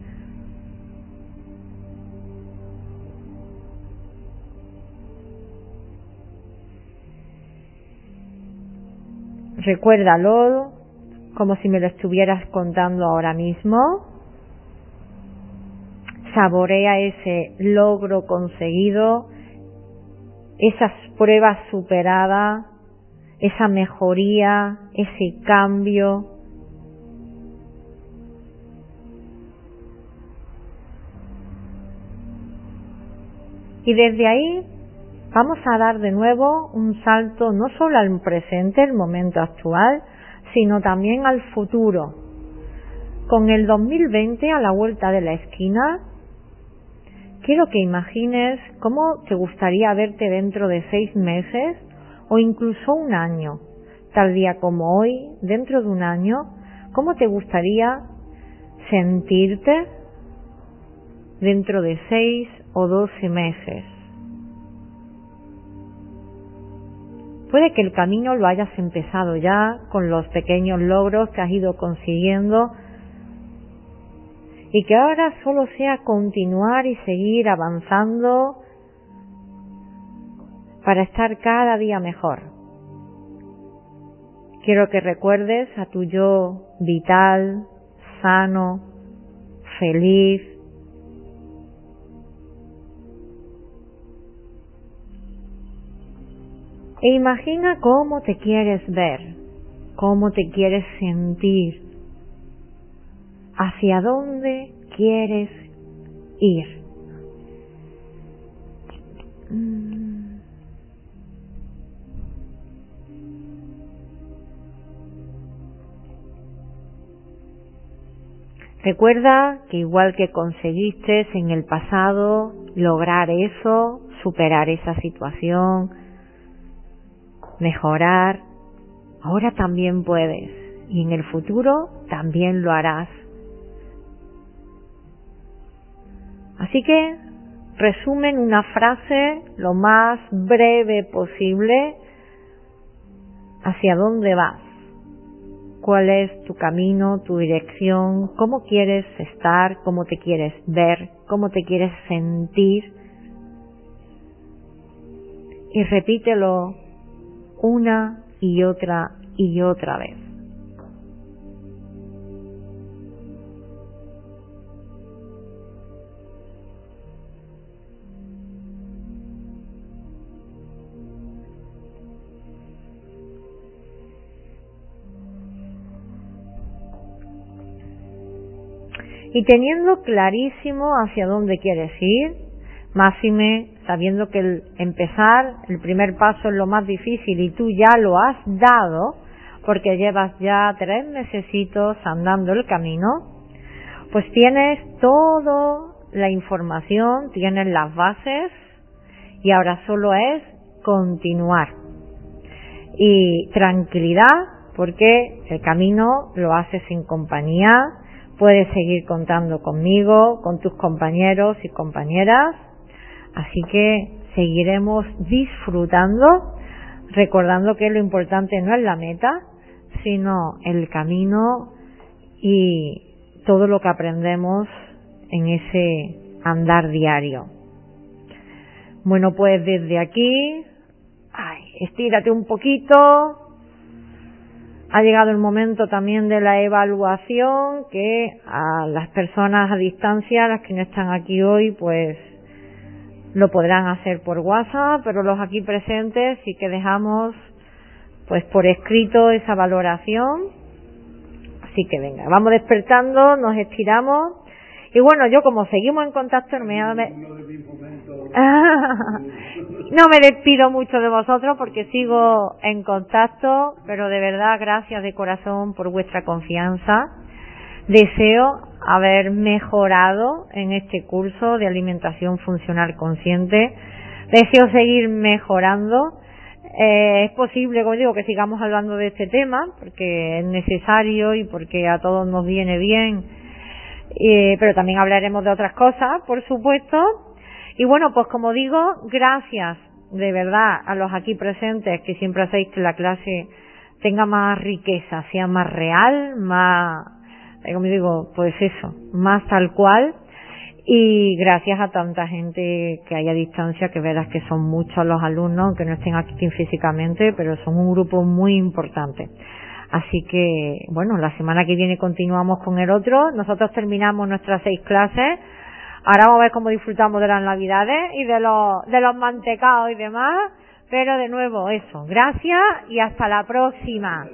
Recuérdalo como si me lo estuvieras contando ahora mismo. Saborea ese logro conseguido, esas pruebas superadas, esa mejoría, ese cambio. Y desde ahí vamos a dar de nuevo un salto no solo al presente, el momento actual, sino también al futuro. Con el 2020 a la vuelta de la esquina, quiero que imagines cómo te gustaría verte dentro de seis meses o incluso un año. Tal día como hoy, dentro de un año, ¿cómo te gustaría sentirte dentro de seis o doce meses? Puede que el camino lo hayas empezado ya con los pequeños logros que has ido consiguiendo y que ahora solo sea continuar y seguir avanzando para estar cada día mejor. Quiero que recuerdes a tu yo vital, sano, feliz, E imagina cómo te quieres ver, cómo te quieres sentir, hacia dónde quieres ir. Mm. Recuerda que igual que conseguiste en el pasado lograr eso, superar esa situación, mejorar, ahora también puedes y en el futuro también lo harás. Así que resumen una frase lo más breve posible. Hacia dónde vas, cuál es tu camino, tu dirección, cómo quieres estar, cómo te quieres ver, cómo te quieres sentir. Y repítelo una y otra y otra vez. Y teniendo clarísimo hacia dónde quieres ir, máxime sabiendo que el empezar, el primer paso es lo más difícil y tú ya lo has dado, porque llevas ya tres mesecitos andando el camino, pues tienes toda la información, tienes las bases y ahora solo es continuar. Y tranquilidad, porque el camino lo haces en compañía, puedes seguir contando conmigo, con tus compañeros y compañeras, Así que seguiremos disfrutando, recordando que lo importante no es la meta, sino el camino y todo lo que aprendemos en ese andar diario. Bueno, pues desde aquí, ay, estírate un poquito. Ha llegado el momento también de la evaluación que a las personas a distancia, las que no están aquí hoy, pues lo podrán hacer por WhatsApp, pero los aquí presentes sí que dejamos pues por escrito esa valoración. Así que venga, vamos despertando, nos estiramos. Y bueno, yo como seguimos en contacto, me, <laughs> no me despido mucho de vosotros porque sigo en contacto, pero de verdad gracias de corazón por vuestra confianza. Deseo haber mejorado en este curso de alimentación funcional consciente. Deseo seguir mejorando. Eh, es posible, como digo, que sigamos hablando de este tema porque es necesario y porque a todos nos viene bien. Eh, pero también hablaremos de otras cosas, por supuesto. Y bueno, pues como digo, gracias de verdad a los aquí presentes que siempre hacéis que la clase tenga más riqueza, sea más real, más, como digo, pues eso, más tal cual y gracias a tanta gente que hay a distancia, que verás que son muchos los alumnos, que no estén aquí físicamente, pero son un grupo muy importante. Así que, bueno, la semana que viene continuamos con el otro. Nosotros terminamos nuestras seis clases. Ahora vamos a ver cómo disfrutamos de las navidades y de los, de mantecados y demás. Pero de nuevo, eso. Gracias y hasta la próxima.